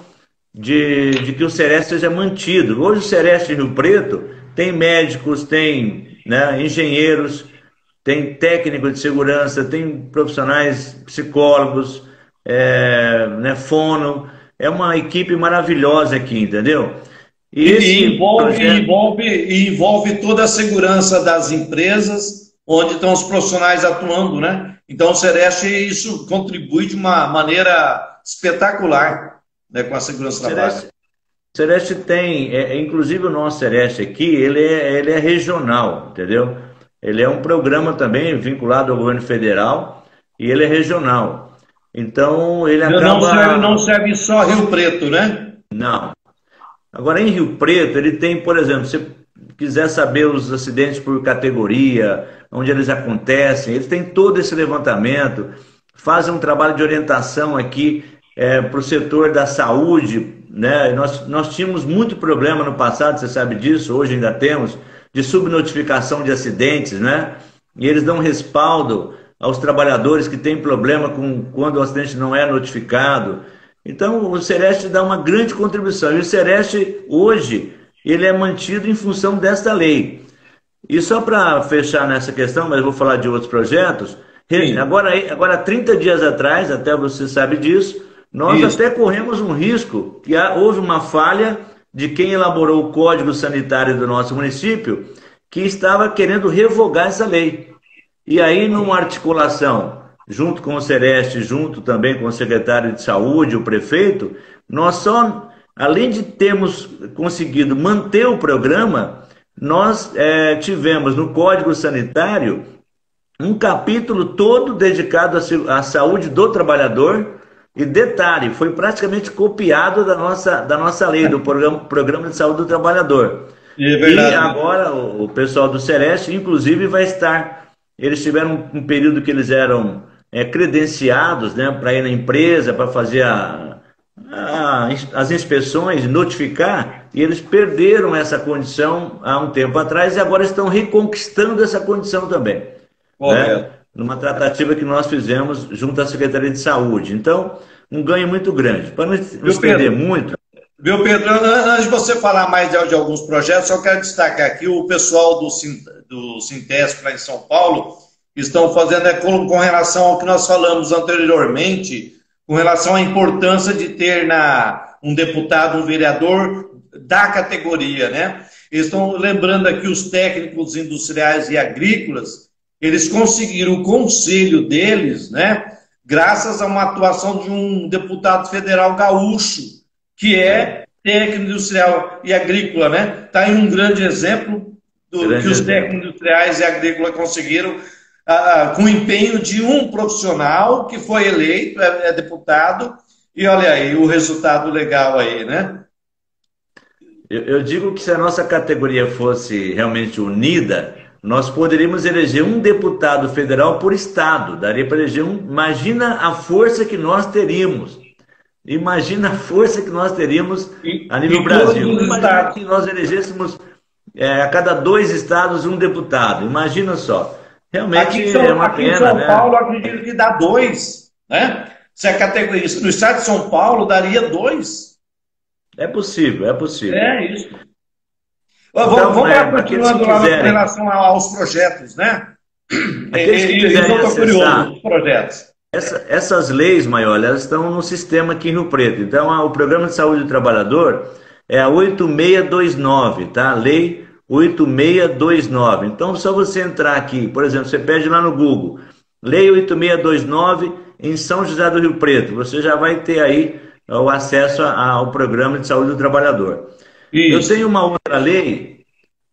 de, de que o Sereste seja mantido. Hoje o Sereste Rio Preto tem médicos, tem né, engenheiros, tem técnicos de segurança, tem profissionais psicólogos, é, né, fono. É uma equipe maravilhosa aqui, entendeu? E, e envolve, projeto... envolve, envolve toda a segurança das empresas onde estão os profissionais atuando, né? Então o Sereste isso contribui de uma maneira espetacular né, com a segurança do trabalho. Sereste tem, é, é, inclusive o nosso Sereste aqui, ele é, ele é regional, entendeu? Ele é um programa também vinculado ao governo federal e ele é regional. Então ele acaba... Não serve, não serve só Rio Preto, né? Não. Agora em Rio Preto ele tem, por exemplo, se quiser saber os acidentes por categoria, onde eles acontecem, eles têm todo esse levantamento, fazem um trabalho de orientação aqui é, para o setor da saúde. Né? Nós, nós tínhamos muito problema no passado, você sabe disso, hoje ainda temos, de subnotificação de acidentes, né? E eles dão respaldo aos trabalhadores que têm problema com quando o acidente não é notificado. Então, o Sereste dá uma grande contribuição. E o Sereste, hoje, ele é mantido em função desta lei. E só para fechar nessa questão, mas vou falar de outros projetos, Sim. agora, agora 30 dias atrás, até você sabe disso, nós Isso. até corremos um risco, que houve uma falha de quem elaborou o Código Sanitário do nosso município, que estava querendo revogar essa lei. E aí, numa articulação, junto com o Sereste, junto também com o secretário de Saúde, o prefeito, nós só, além de termos conseguido manter o programa, nós é, tivemos no Código Sanitário um capítulo todo dedicado à saúde do trabalhador, e detalhe, foi praticamente copiado da nossa, da nossa lei, do programa, programa de Saúde do Trabalhador. É e agora o, o, pessoal do Celeste, inclusive, vai estar. Eles tiveram um, período que eles eram é, credenciados né, para ir na empresa, para fazer a, a, as inspeções, notificar, e eles perderam essa condição há um tempo atrás e agora estão reconquistando essa condição também. Né? Numa tratativa que nós fizemos junto à Secretaria de Saúde. Então, um ganho muito grande. Para não nos perder muito. Viu, Pedro? Antes de você falar mais de, de alguns projetos, eu quero destacar aqui o pessoal do, do Sintesc lá em São Paulo estão fazendo é, com, com relação ao que nós falamos anteriormente, com relação à importância de ter na, um deputado, um vereador da categoria, né? Eles estão lembrando aqui os técnicos industriais e agrícolas eles conseguiram o conselho deles, né? Graças a uma atuação de um deputado federal gaúcho, que é técnico industrial e agrícola, né? Está aí um grande exemplo do grande que os técnicos industriais e agrícolas conseguiram ah, com o empenho de um profissional que foi eleito, é, é deputado, e olha aí o resultado legal aí, né? Eu, eu digo que se a nossa categoria fosse realmente unida, nós poderíamos eleger um deputado federal por estado. Daria para eleger um. Imagina a força que nós teríamos. Imagina a força que nós teríamos a nível Brasil. Imagina que nós elegêssemos é, a cada dois estados um deputado. Imagina só. Realmente São, é uma aqui pena. Em São né? Paulo, acredito que dá dois. Né? Se a categoria. No estado de São Paulo, daria dois. É possível, é possível. É isso. Então, vamos, vamos é, lá, continuando lá com relação aos projetos, né? Aqueles que quiserem eu estou curioso projetos. Essa, essas leis, Maior, elas estão no sistema aqui em Rio Preto. Então, a, o Programa de Saúde do Trabalhador é a 8629, tá? Lei 8629. Então, só você entrar aqui, por exemplo, você pede lá no Google, Lei 8629 em São José do Rio Preto. Você já vai ter aí o acesso ao programa de saúde do trabalhador. Isso. Eu tenho uma outra lei,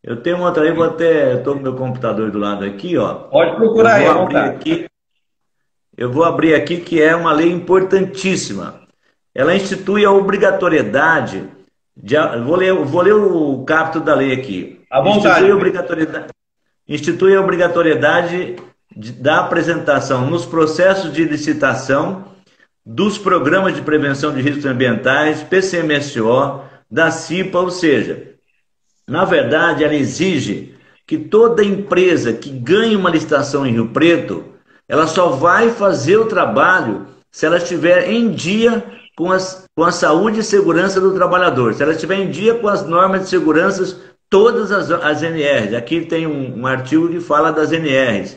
eu tenho uma outra lei, vou até, estou com meu computador do lado aqui, ó. Pode procurar aí, abrir aqui. Eu vou abrir aqui que é uma lei importantíssima. Ela institui a obrigatoriedade de, vou ler, vou ler o capítulo da lei aqui. À vontade. Institui a obrigatoriedade, institui a obrigatoriedade de, da apresentação nos processos de licitação dos programas de prevenção de riscos ambientais, PCMSO, da CIPA, ou seja, na verdade, ela exige que toda empresa que ganhe uma licitação em Rio Preto, ela só vai fazer o trabalho se ela estiver em dia com, as, com a saúde e segurança do trabalhador, se ela estiver em dia com as normas de segurança, todas as, as NRs. Aqui tem um, um artigo que fala das NRs.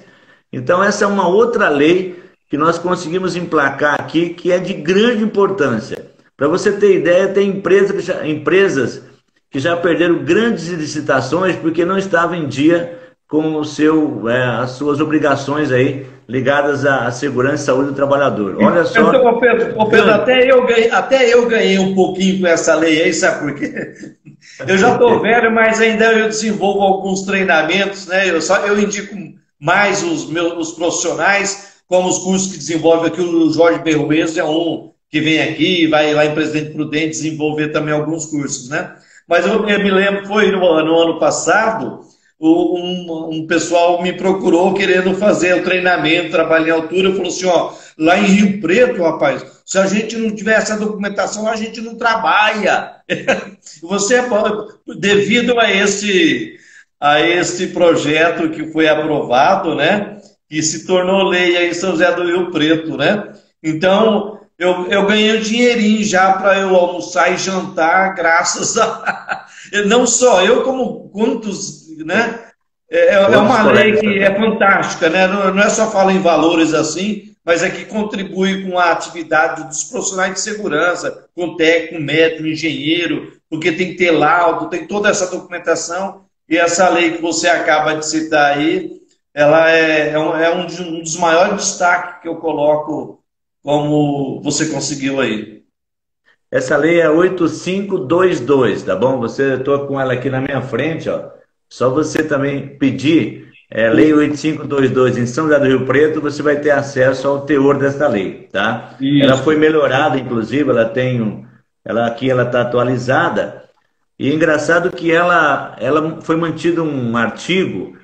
Então, essa é uma outra lei que nós conseguimos emplacar aqui, que é de grande importância. Para você ter ideia, tem empresa que já, empresas que já perderam grandes licitações porque não estavam em dia com o seu, é, as suas obrigações aí ligadas à segurança e saúde do trabalhador. Olha só. Então, Pedro, Pedro até, eu ganhei, até eu ganhei um pouquinho com essa lei aí, sabe por quê? Eu já estou velho, mas ainda eu desenvolvo alguns treinamentos, né? Eu, só, eu indico mais os meus os profissionais, como os cursos que desenvolve aqui, o Jorge Berruês é um que vem aqui, vai lá em Presidente Prudente desenvolver também alguns cursos, né? Mas eu, me lembro, foi no, no ano passado, um, um, pessoal me procurou querendo fazer o treinamento, trabalhar em altura, falou assim, ó, lá em Rio Preto, rapaz, se a gente não tiver essa documentação, a gente não trabalha. Você, devido a esse, a esse projeto que foi aprovado, né, que se tornou lei aí em São José do Rio Preto, né, então eu, eu ganhei um dinheirinho já para eu almoçar e jantar, graças a. Não só eu, como quantos. Né? É, é uma lei que é fantástica, né? Não, não é só falar em valores assim, mas é que contribui com a atividade dos profissionais de segurança, com técnico, médico, engenheiro, porque tem que ter laudo, tem toda essa documentação, e essa lei que você acaba de citar aí, ela é, é, um, é um, dos maiores destaques que eu coloco como você conseguiu aí? Essa lei é 8522, tá bom? Você estou com ela aqui na minha frente, ó. Só você também pedir é, Lei 8522 em São José do Rio Preto, você vai ter acesso ao teor dessa lei, tá? Isso. Ela foi melhorada, inclusive, ela tem um, ela aqui ela está atualizada. E é engraçado que ela, ela foi mantido um artigo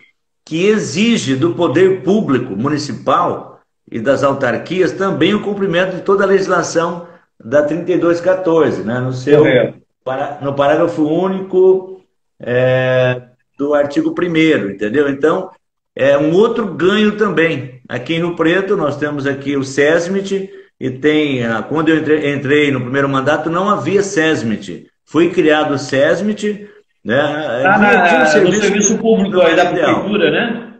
que exige do poder público municipal e das autarquias também o cumprimento de toda a legislação da 3214, né? no seu no parágrafo único é, do artigo 1 entendeu? Então, é um outro ganho também. Aqui em Rio Preto, nós temos aqui o SESMIT, e tem, quando eu entrei, entrei no primeiro mandato, não havia SESMIT. Foi criado o SESMIT, né? Ah, na, serviço, no serviço público aí da prefeitura, né?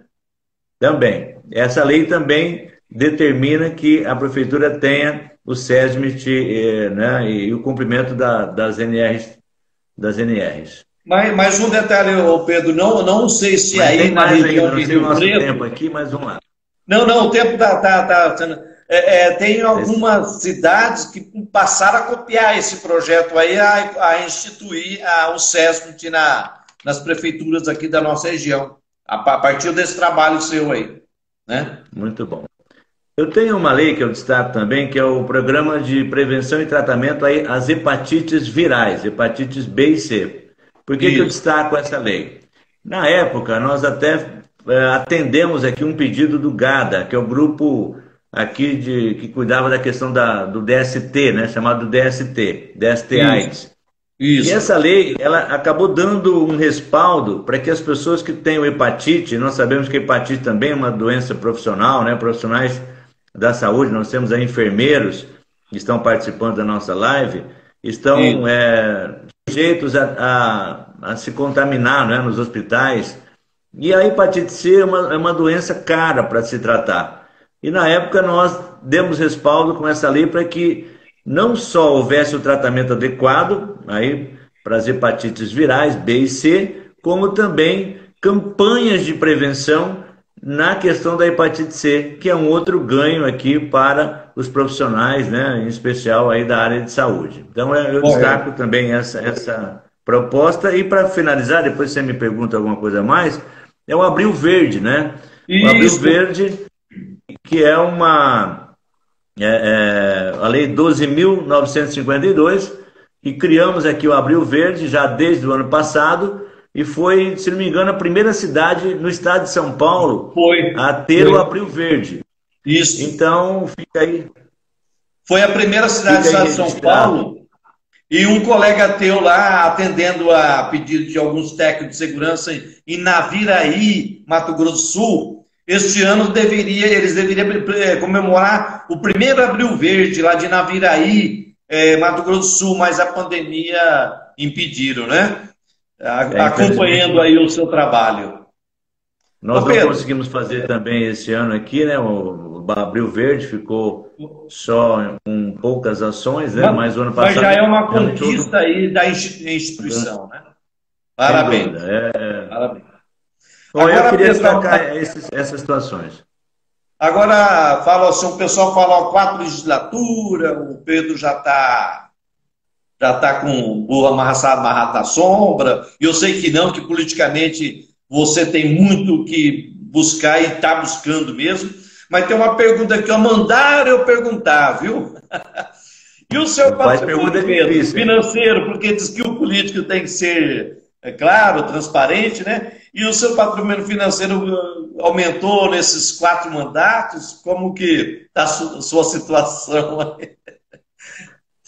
Também. Essa lei também determina que a prefeitura tenha o SESMIT eh, né, e o cumprimento da, das NRs. Das NRs. Mas, mais um detalhe, Pedro, não, não sei se mas aí na região ainda, de Rio nosso Preto... tempo aqui, mas vamos lá. Não, não, o tempo está... Tá, tá, tá, é, é, tem algumas Esse... cidades que passaram a copiar esse projeto aí, a, a instituir a, o SESMIT na, nas prefeituras aqui da nossa região, a, a partir desse trabalho seu aí. Né? Muito bom. Eu tenho uma lei que eu destaco também, que é o Programa de Prevenção e Tratamento às Hepatites Virais, hepatites B e C. Por que, que eu destaco essa lei? Na época, nós até é, atendemos aqui um pedido do GADA, que é o grupo aqui de, que cuidava da questão da, do DST, né, chamado DST, DST Isso. AIDS. Isso. E essa lei, ela acabou dando um respaldo para que as pessoas que têm hepatite, nós sabemos que hepatite também é uma doença profissional, né, profissionais da saúde, nós temos aí enfermeiros que estão participando da nossa live, estão é, sujeitos a, a, a, se contaminar né, nos hospitais. E a hepatite C é uma, é uma doença cara para se tratar. E na época nós demos respaldo com essa lei para que não só houvesse o tratamento adequado aí para as hepatites virais B e C, como também campanhas de prevenção na questão da hepatite C, que é um outro ganho aqui para os profissionais, né, em especial aí da área de saúde. Então eu destaco também essa, essa proposta e para finalizar, depois você me pergunta alguma coisa a mais, é o Abril Verde, né? Isso. O Abril Verde, que é uma é, é, a Lei 12.952, e criamos aqui o Abril Verde já desde o ano passado, e foi, se não me engano, a primeira cidade no estado de São Paulo foi, a ter foi. o Abril Verde. Isso. Então, fica aí. Foi a primeira cidade do estado de São Paulo. E um colega teu lá, atendendo a pedido de alguns técnicos de segurança em Naviraí, Mato Grosso do Sul, este ano deveria, eles deveriam eh, comemorar o primeiro Abril Verde lá de Naviraí, é, Mato Grosso do Sul, mas a pandemia impediram, né? É, acompanhando aí o seu trabalho. Nós Ô, não conseguimos fazer também esse ano aqui, né? O Abril Verde ficou só com poucas ações, né? Mas, mas o ano passado. Mas já é uma conquista aí da instituição, né? Parabéns. É... Parabéns. Bom, Agora, eu queria destacar esses, essas situações. Agora, fala assim, o pessoal fala quatro legislaturas, o Pedro já está já está com o amarrado, amarrado na sombra. Eu sei que não, que politicamente você tem muito que buscar e está buscando mesmo. Mas tem uma pergunta aqui, ó, mandaram eu perguntar, viu? e o seu patrimônio financeiro, porque diz que o político tem que ser, é claro, transparente, né? E o seu patrimônio financeiro uh, aumentou nesses quatro mandatos? Como que está a sua situação aí?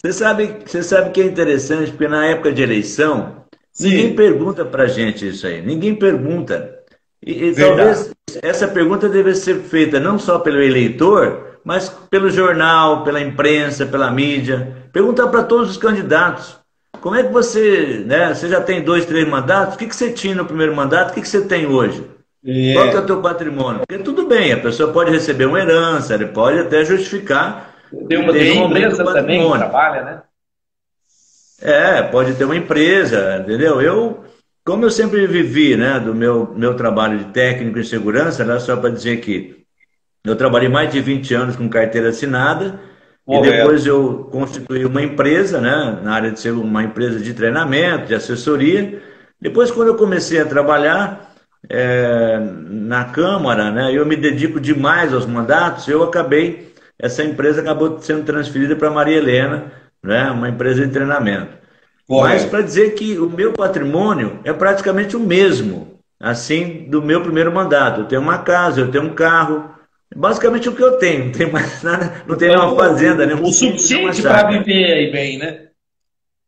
Você sabe, você sabe que é interessante, porque na época de eleição, Sim. ninguém pergunta para gente isso aí. Ninguém pergunta. E, e talvez essa pergunta deve ser feita não só pelo eleitor, mas pelo jornal, pela imprensa, pela mídia. Perguntar para todos os candidatos. Como é que você, né? Você já tem dois, três mandatos? O que, que você tinha no primeiro mandato? O que, que você tem hoje? É. Qual que é o teu patrimônio? Porque tudo bem, a pessoa pode receber uma herança, ele pode até justificar tem uma, tem uma empresa também que trabalha, né? É, pode ter uma empresa, entendeu? Eu, como eu sempre vivi, né, do meu, meu trabalho de técnico em segurança, era só para dizer que eu trabalhei mais de 20 anos com carteira assinada, e depois eu constituí uma empresa, né, na área de ser uma empresa de treinamento, de assessoria. Depois, quando eu comecei a trabalhar é, na Câmara, né, eu me dedico demais aos mandatos, eu acabei essa empresa acabou sendo transferida para Maria Helena, né, uma empresa de treinamento. Mas para dizer que o meu patrimônio é praticamente o mesmo, assim, do meu primeiro mandato. Eu tenho uma casa, eu tenho um carro, basicamente o que eu tenho, não tem mais nada, não tem nenhuma fazenda, né? O suficiente para viver bem, né?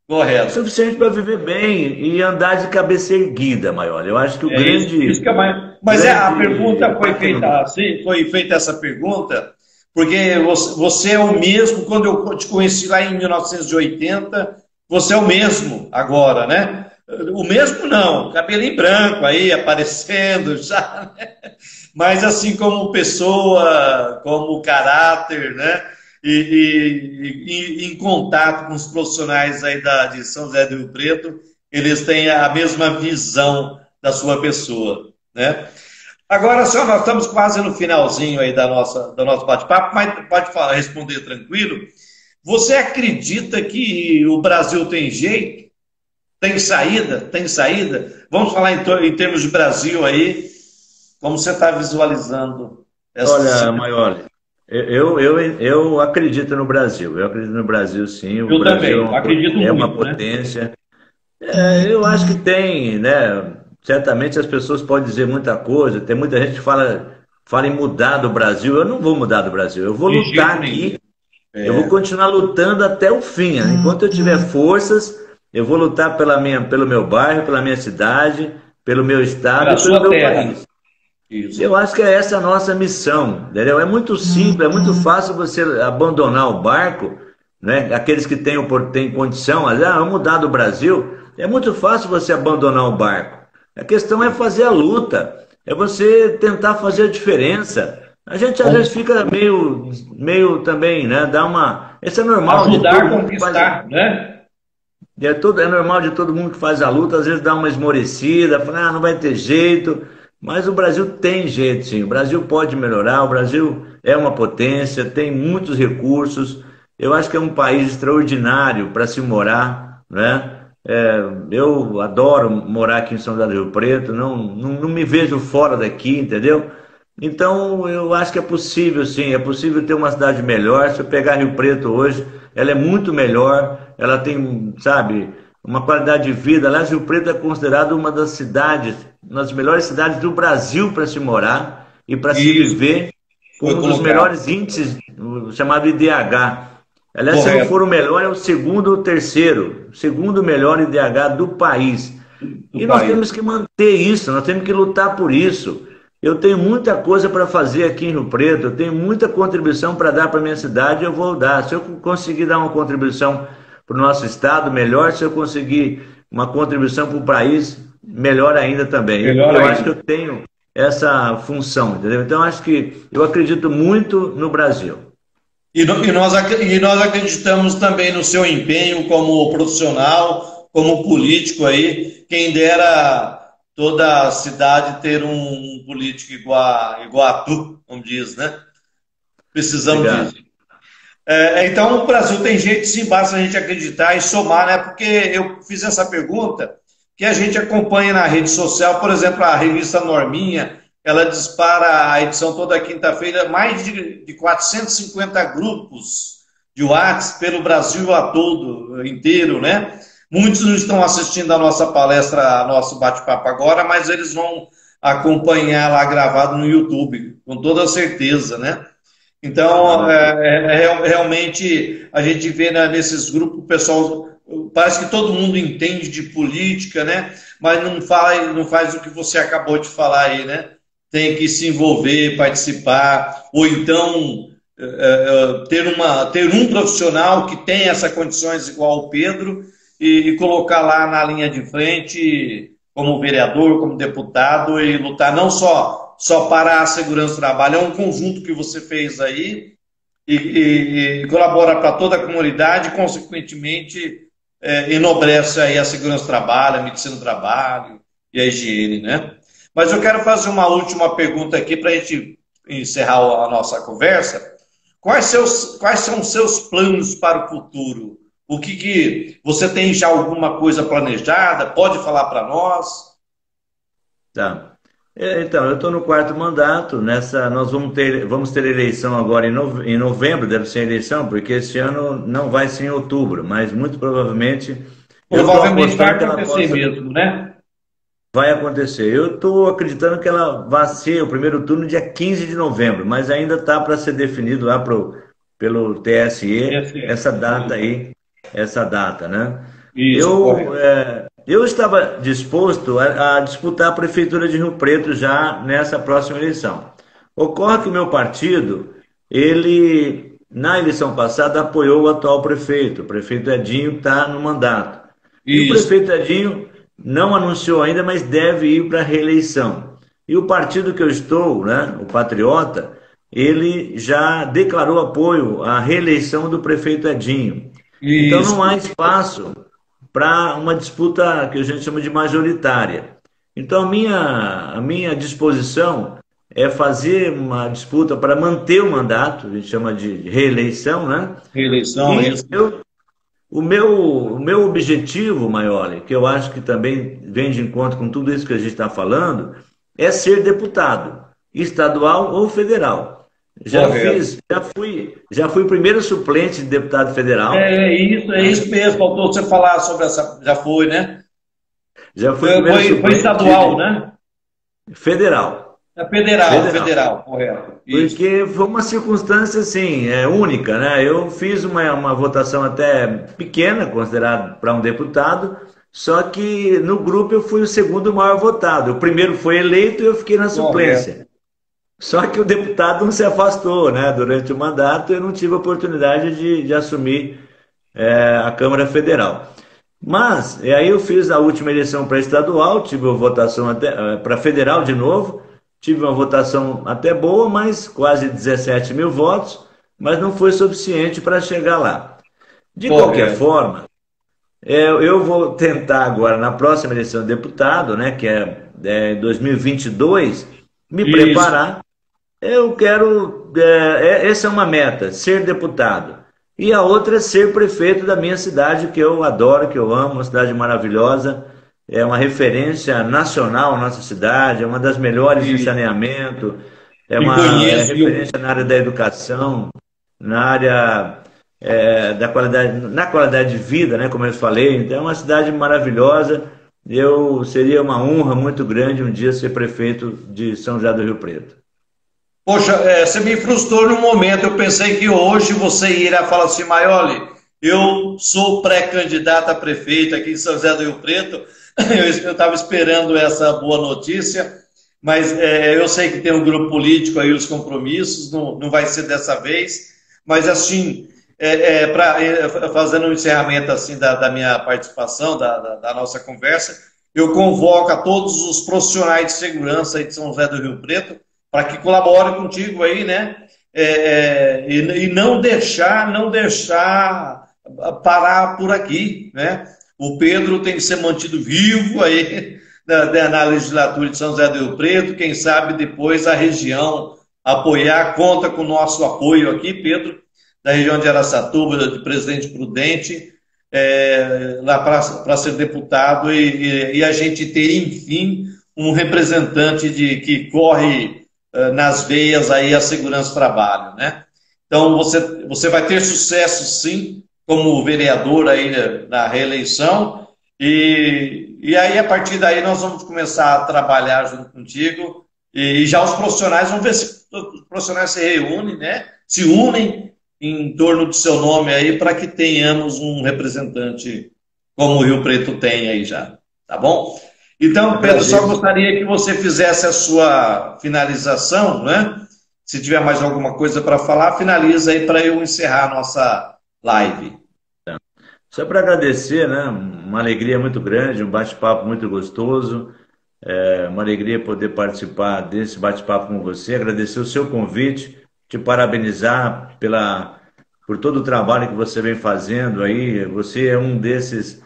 Correto. O suficiente para viver bem e andar de cabeça erguida, maior. Eu acho que o é grande. Isso, isso que é mais... Mas grande... é, a pergunta foi feita assim, foi feita essa pergunta porque você é o mesmo quando eu te conheci lá em 1980, você é o mesmo agora, né? O mesmo não, cabelinho branco aí aparecendo já, né? mas assim como pessoa, como caráter, né? E, e, e, em contato com os profissionais aí da, de São José do Rio Preto, eles têm a mesma visão da sua pessoa, né? Agora, senhor, nós estamos quase no finalzinho aí da nossa, do nosso bate-papo, mas pode falar, responder tranquilo. Você acredita que o Brasil tem jeito? Tem saída? Tem saída? Vamos falar em, em termos de Brasil aí. Como você está visualizando essa Olha, Maior, eu, eu, eu acredito no Brasil. Eu acredito no Brasil, sim. O eu Brasil também, é uma, acredito é muito. uma né? potência. Né? É, eu acho que tem, né? Certamente as pessoas podem dizer muita coisa, tem muita gente que fala, fala em mudar do Brasil. Eu não vou mudar do Brasil, eu vou lutar aqui. É. Eu vou continuar lutando até o fim. Né? Enquanto eu tiver forças, eu vou lutar pela minha, pelo meu bairro, pela minha cidade, pelo meu estado e pelo meu terra. país. Isso. Eu acho que é essa a nossa missão, entendeu? É muito simples, é muito fácil você abandonar o barco, né? Aqueles que têm, têm condição, ah, vamos mudar do Brasil, é muito fácil você abandonar o barco. A questão é fazer a luta, é você tentar fazer a diferença. A gente às vezes fica meio, meio também, né? Dá uma. Isso é normal. Ajudar a conquistar, faz... né? É, todo, é normal de todo mundo que faz a luta, às vezes dá uma esmorecida, fala, ah, não vai ter jeito. Mas o Brasil tem jeito, sim. O Brasil pode melhorar. O Brasil é uma potência, tem muitos recursos. Eu acho que é um país extraordinário para se morar, né? É, eu adoro morar aqui em São José do Rio Preto, não, não, não, me vejo fora daqui, entendeu? Então eu acho que é possível sim, é possível ter uma cidade melhor. Se eu pegar Rio Preto hoje, ela é muito melhor, ela tem, sabe, uma qualidade de vida. Aliás, Rio Preto é considerado uma das cidades, uma das melhores cidades do Brasil para se morar e para se viver, com um dos melhores índices, chamado IDH. Aliás, Correto. se não for o melhor, é o segundo ou terceiro, segundo melhor IDH do país. Do e país. nós temos que manter isso, nós temos que lutar por isso. Eu tenho muita coisa para fazer aqui em Rio Preto, eu tenho muita contribuição para dar para minha cidade, eu vou dar. Se eu conseguir dar uma contribuição para o nosso estado, melhor. Se eu conseguir uma contribuição para o país, melhor ainda também. Melhor eu ainda. acho que eu tenho essa função, entendeu? Então, acho que eu acredito muito no Brasil. E, e, nós, e nós acreditamos também no seu empenho como profissional, como político aí. Quem dera toda a cidade ter um político igual a, igual a tu, como diz, né? Precisamos Obrigado. disso. É, então, o Brasil tem jeito, sim, basta a gente acreditar e somar, né? Porque eu fiz essa pergunta que a gente acompanha na rede social, por exemplo, a revista Norminha, ela dispara a edição toda quinta-feira, mais de, de 450 grupos de WhatsApp pelo Brasil a todo, inteiro, né? Muitos não estão assistindo a nossa palestra, a nosso bate-papo agora, mas eles vão acompanhar lá gravado no YouTube, com toda certeza, né? Então, é, é, é, realmente, a gente vê né, nesses grupos, o pessoal, parece que todo mundo entende de política, né? Mas não, fala, não faz o que você acabou de falar aí, né? Tem que se envolver, participar, ou então é, é, ter, uma, ter um profissional que tem essas condições igual o Pedro e, e colocar lá na linha de frente como vereador, como deputado e lutar não só só para a segurança do trabalho, é um conjunto que você fez aí e, e, e colabora para toda a comunidade consequentemente, é, enobrece aí a segurança do trabalho, a medicina do trabalho e a higiene, né? Mas eu quero fazer uma última pergunta aqui para a gente encerrar a nossa conversa. Quais, seus, quais são os seus planos para o futuro? O que, que você tem já alguma coisa planejada? Pode falar para nós? Tá. É, então, eu estou no quarto mandato. Nessa, nós vamos ter, vamos ter eleição agora em, nove, em novembro, deve ser eleição, porque esse ano não vai ser em outubro, mas muito provavelmente. Provavelmente vai acontecer mesmo, né? Vai acontecer. Eu estou acreditando que ela vai ser o primeiro turno dia 15 de novembro, mas ainda está para ser definido lá pro, pelo TSE, TSE essa data aí, essa data, né? Isso, eu, é, eu estava disposto a, a, disputar a Prefeitura de Rio Preto já nessa próxima eleição. Ocorre que o meu partido, ele, na eleição passada, apoiou o atual prefeito. O prefeito Edinho está no mandato. Isso. E o prefeito Edinho não anunciou ainda, mas deve ir para a reeleição. E o partido que eu estou, né, o Patriota, ele já declarou apoio à reeleição do prefeito Edinho. Isso. Então não há espaço para uma disputa que a gente chama de majoritária. Então, a minha, a minha disposição é fazer uma disputa para manter o mandato, a gente chama de reeleição, né? Reeleição, e isso. Eu, o, meu, o meu objetivo, Maioli, que eu acho que também vem de encontro com tudo isso que a gente está falando, é ser deputado, estadual ou federal. Já Correto. fiz, já fui, já fui o primeiro suplente de deputado federal. É, isso, é isso mesmo. Faltou você falar sobre essa. Já foi, né? Já fui foi, foi, foi estadual, né? Federal. É federal, federal, federal correto. Isso. Porque foi uma circunstância assim, é única, né? Eu fiz uma, uma votação até pequena, considerado para um deputado, só que no grupo eu fui o segundo maior votado. O primeiro foi eleito e eu fiquei na suplência. Correto. Só que o deputado não se afastou, né? Durante o mandato eu não tive a oportunidade de, de assumir é, a Câmara Federal. Mas, e aí eu fiz a última eleição para estadual, tive votação é, para federal de novo, tive uma votação até boa, mas quase 17 mil votos, mas não foi suficiente para chegar lá. De qualquer forma, é, eu vou tentar agora, na próxima eleição de deputado, né, que é, é 2022, me Isso. preparar. Eu quero. É, é, essa é uma meta, ser deputado. E a outra é ser prefeito da minha cidade, que eu adoro, que eu amo, uma cidade maravilhosa. É uma referência nacional nossa cidade, é uma das melhores em saneamento, é uma é referência na área da educação, na área é, da qualidade, na qualidade de vida, né, como eu falei. Então é uma cidade maravilhosa. Eu seria uma honra muito grande um dia ser prefeito de São José do Rio Preto. Poxa, é, você me frustrou no momento. Eu pensei que hoje você iria falar assim, Maioli, eu sou pré-candidato a prefeito aqui em São José do Rio Preto. Eu estava esperando essa boa notícia, mas é, eu sei que tem um grupo político aí, os compromissos, não, não vai ser dessa vez. Mas assim, é, é, pra, é, fazendo um encerramento assim da, da minha participação, da, da, da, nossa conversa, eu convoco a todos os profissionais de segurança de São José do Rio Preto para que colaborem contigo aí, né? É, é, e, e, não deixar, não deixar parar por aqui, né? O Pedro tem que ser mantido vivo aí na, na legislatura de São José do Rio Preto, quem sabe depois a região apoiar, conta com o nosso apoio aqui, Pedro, da região de Aracatuba, de Presidente Prudente, é, lá para ser deputado e, e, e, a gente ter, enfim, um representante de, que corre uh, nas veias aí a segurança do trabalho, né? Então, você, você vai ter sucesso, sim, como vereador aí na reeleição, e, e aí, a partir daí, nós vamos começar a trabalhar junto contigo, e, e já os profissionais, vamos ver se os profissionais se reúnem, né? Se unem em torno do seu nome aí para que tenhamos um representante como o Rio Preto tem aí já, tá bom? Então, Pedro, só gostaria que você fizesse a sua finalização, né? Se tiver mais alguma coisa para falar, finaliza aí para eu encerrar a nossa live. Só para agradecer, né? Uma alegria muito grande, um bate-papo muito gostoso. É uma alegria poder participar desse bate-papo com você, agradecer o seu convite te parabenizar pela, por todo o trabalho que você vem fazendo aí. Você é um desses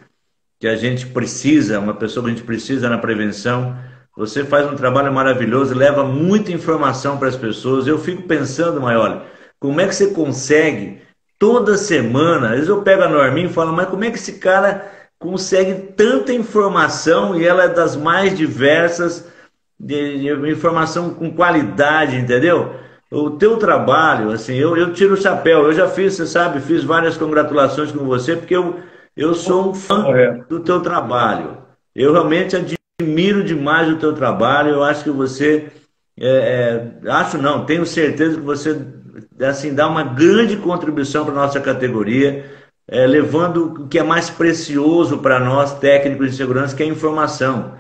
que a gente precisa, uma pessoa que a gente precisa na prevenção. Você faz um trabalho maravilhoso, leva muita informação para as pessoas. Eu fico pensando, Maior, como é que você consegue toda semana? Às vezes eu pego a Norminha e falo, mas como é que esse cara consegue tanta informação e ela é das mais diversas, de, de informação com qualidade, entendeu? o teu trabalho, assim, eu, eu tiro o chapéu. Eu já fiz, você sabe, fiz várias congratulações com você, porque eu, eu sou um fã do teu trabalho. Eu realmente admiro demais o teu trabalho. Eu acho que você, é, é, acho não, tenho certeza que você assim dá uma grande contribuição para nossa categoria, é, levando o que é mais precioso para nós técnicos de segurança, que é a informação.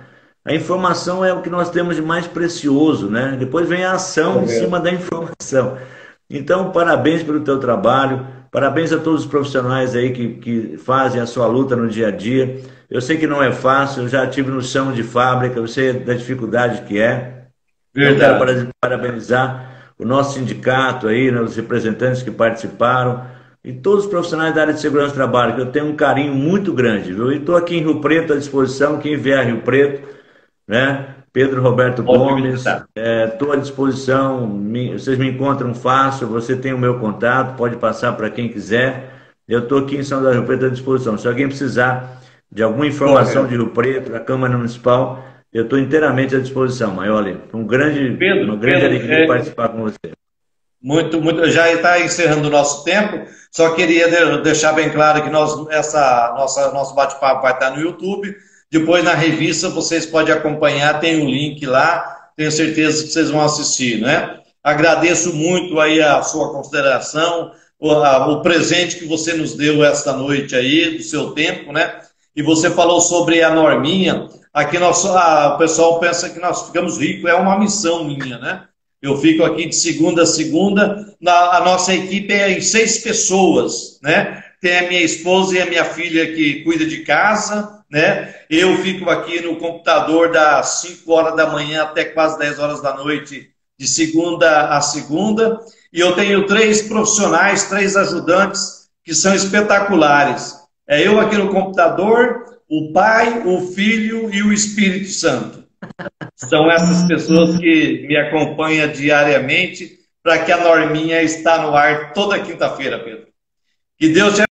A informação é o que nós temos de mais precioso, né? Depois vem a ação é em cima da informação. Então, parabéns pelo teu trabalho, parabéns a todos os profissionais aí que, que fazem a sua luta no dia a dia. Eu sei que não é fácil, eu já tive no chão de fábrica, eu sei da dificuldade que é. Verdade. Eu quero parabenizar o nosso sindicato aí, né, os representantes que participaram e todos os profissionais da área de segurança do trabalho, que eu tenho um carinho muito grande, viu? E estou aqui em Rio Preto à disposição, quem vier a Rio Preto, né? Pedro Roberto Gomes, estou é, à disposição, me, vocês me encontram fácil, você tem o meu contato, pode passar para quem quiser. Eu estou aqui em São Paulo Rio Preto à disposição. Se alguém precisar de alguma informação de Rio Preto, da Câmara Municipal, eu estou inteiramente à disposição, Maioli. Um grande, Pedro, uma grande Pedro, alegria é... participar com você. Muito, muito, já está encerrando o nosso tempo. Só queria deixar bem claro que nós, essa nossa nosso bate-papo vai estar no YouTube depois na revista vocês podem acompanhar, tem o um link lá, tenho certeza que vocês vão assistir, né? Agradeço muito aí a sua consideração, o, a, o presente que você nos deu esta noite aí, do seu tempo, né? E você falou sobre a norminha. Aqui nós, a, o pessoal pensa que nós ficamos ricos, é uma missão minha, né? Eu fico aqui de segunda a segunda. Na, a nossa equipe é em seis pessoas, né? Tem a minha esposa e a minha filha que cuida de casa, né? Eu fico aqui no computador das 5 horas da manhã até quase 10 horas da noite, de segunda a segunda, e eu tenho três profissionais, três ajudantes que são espetaculares. É eu aqui no computador, o Pai, o Filho e o Espírito Santo. São essas pessoas que me acompanham diariamente para que a norminha está no ar toda quinta-feira, Pedro. Que Deus te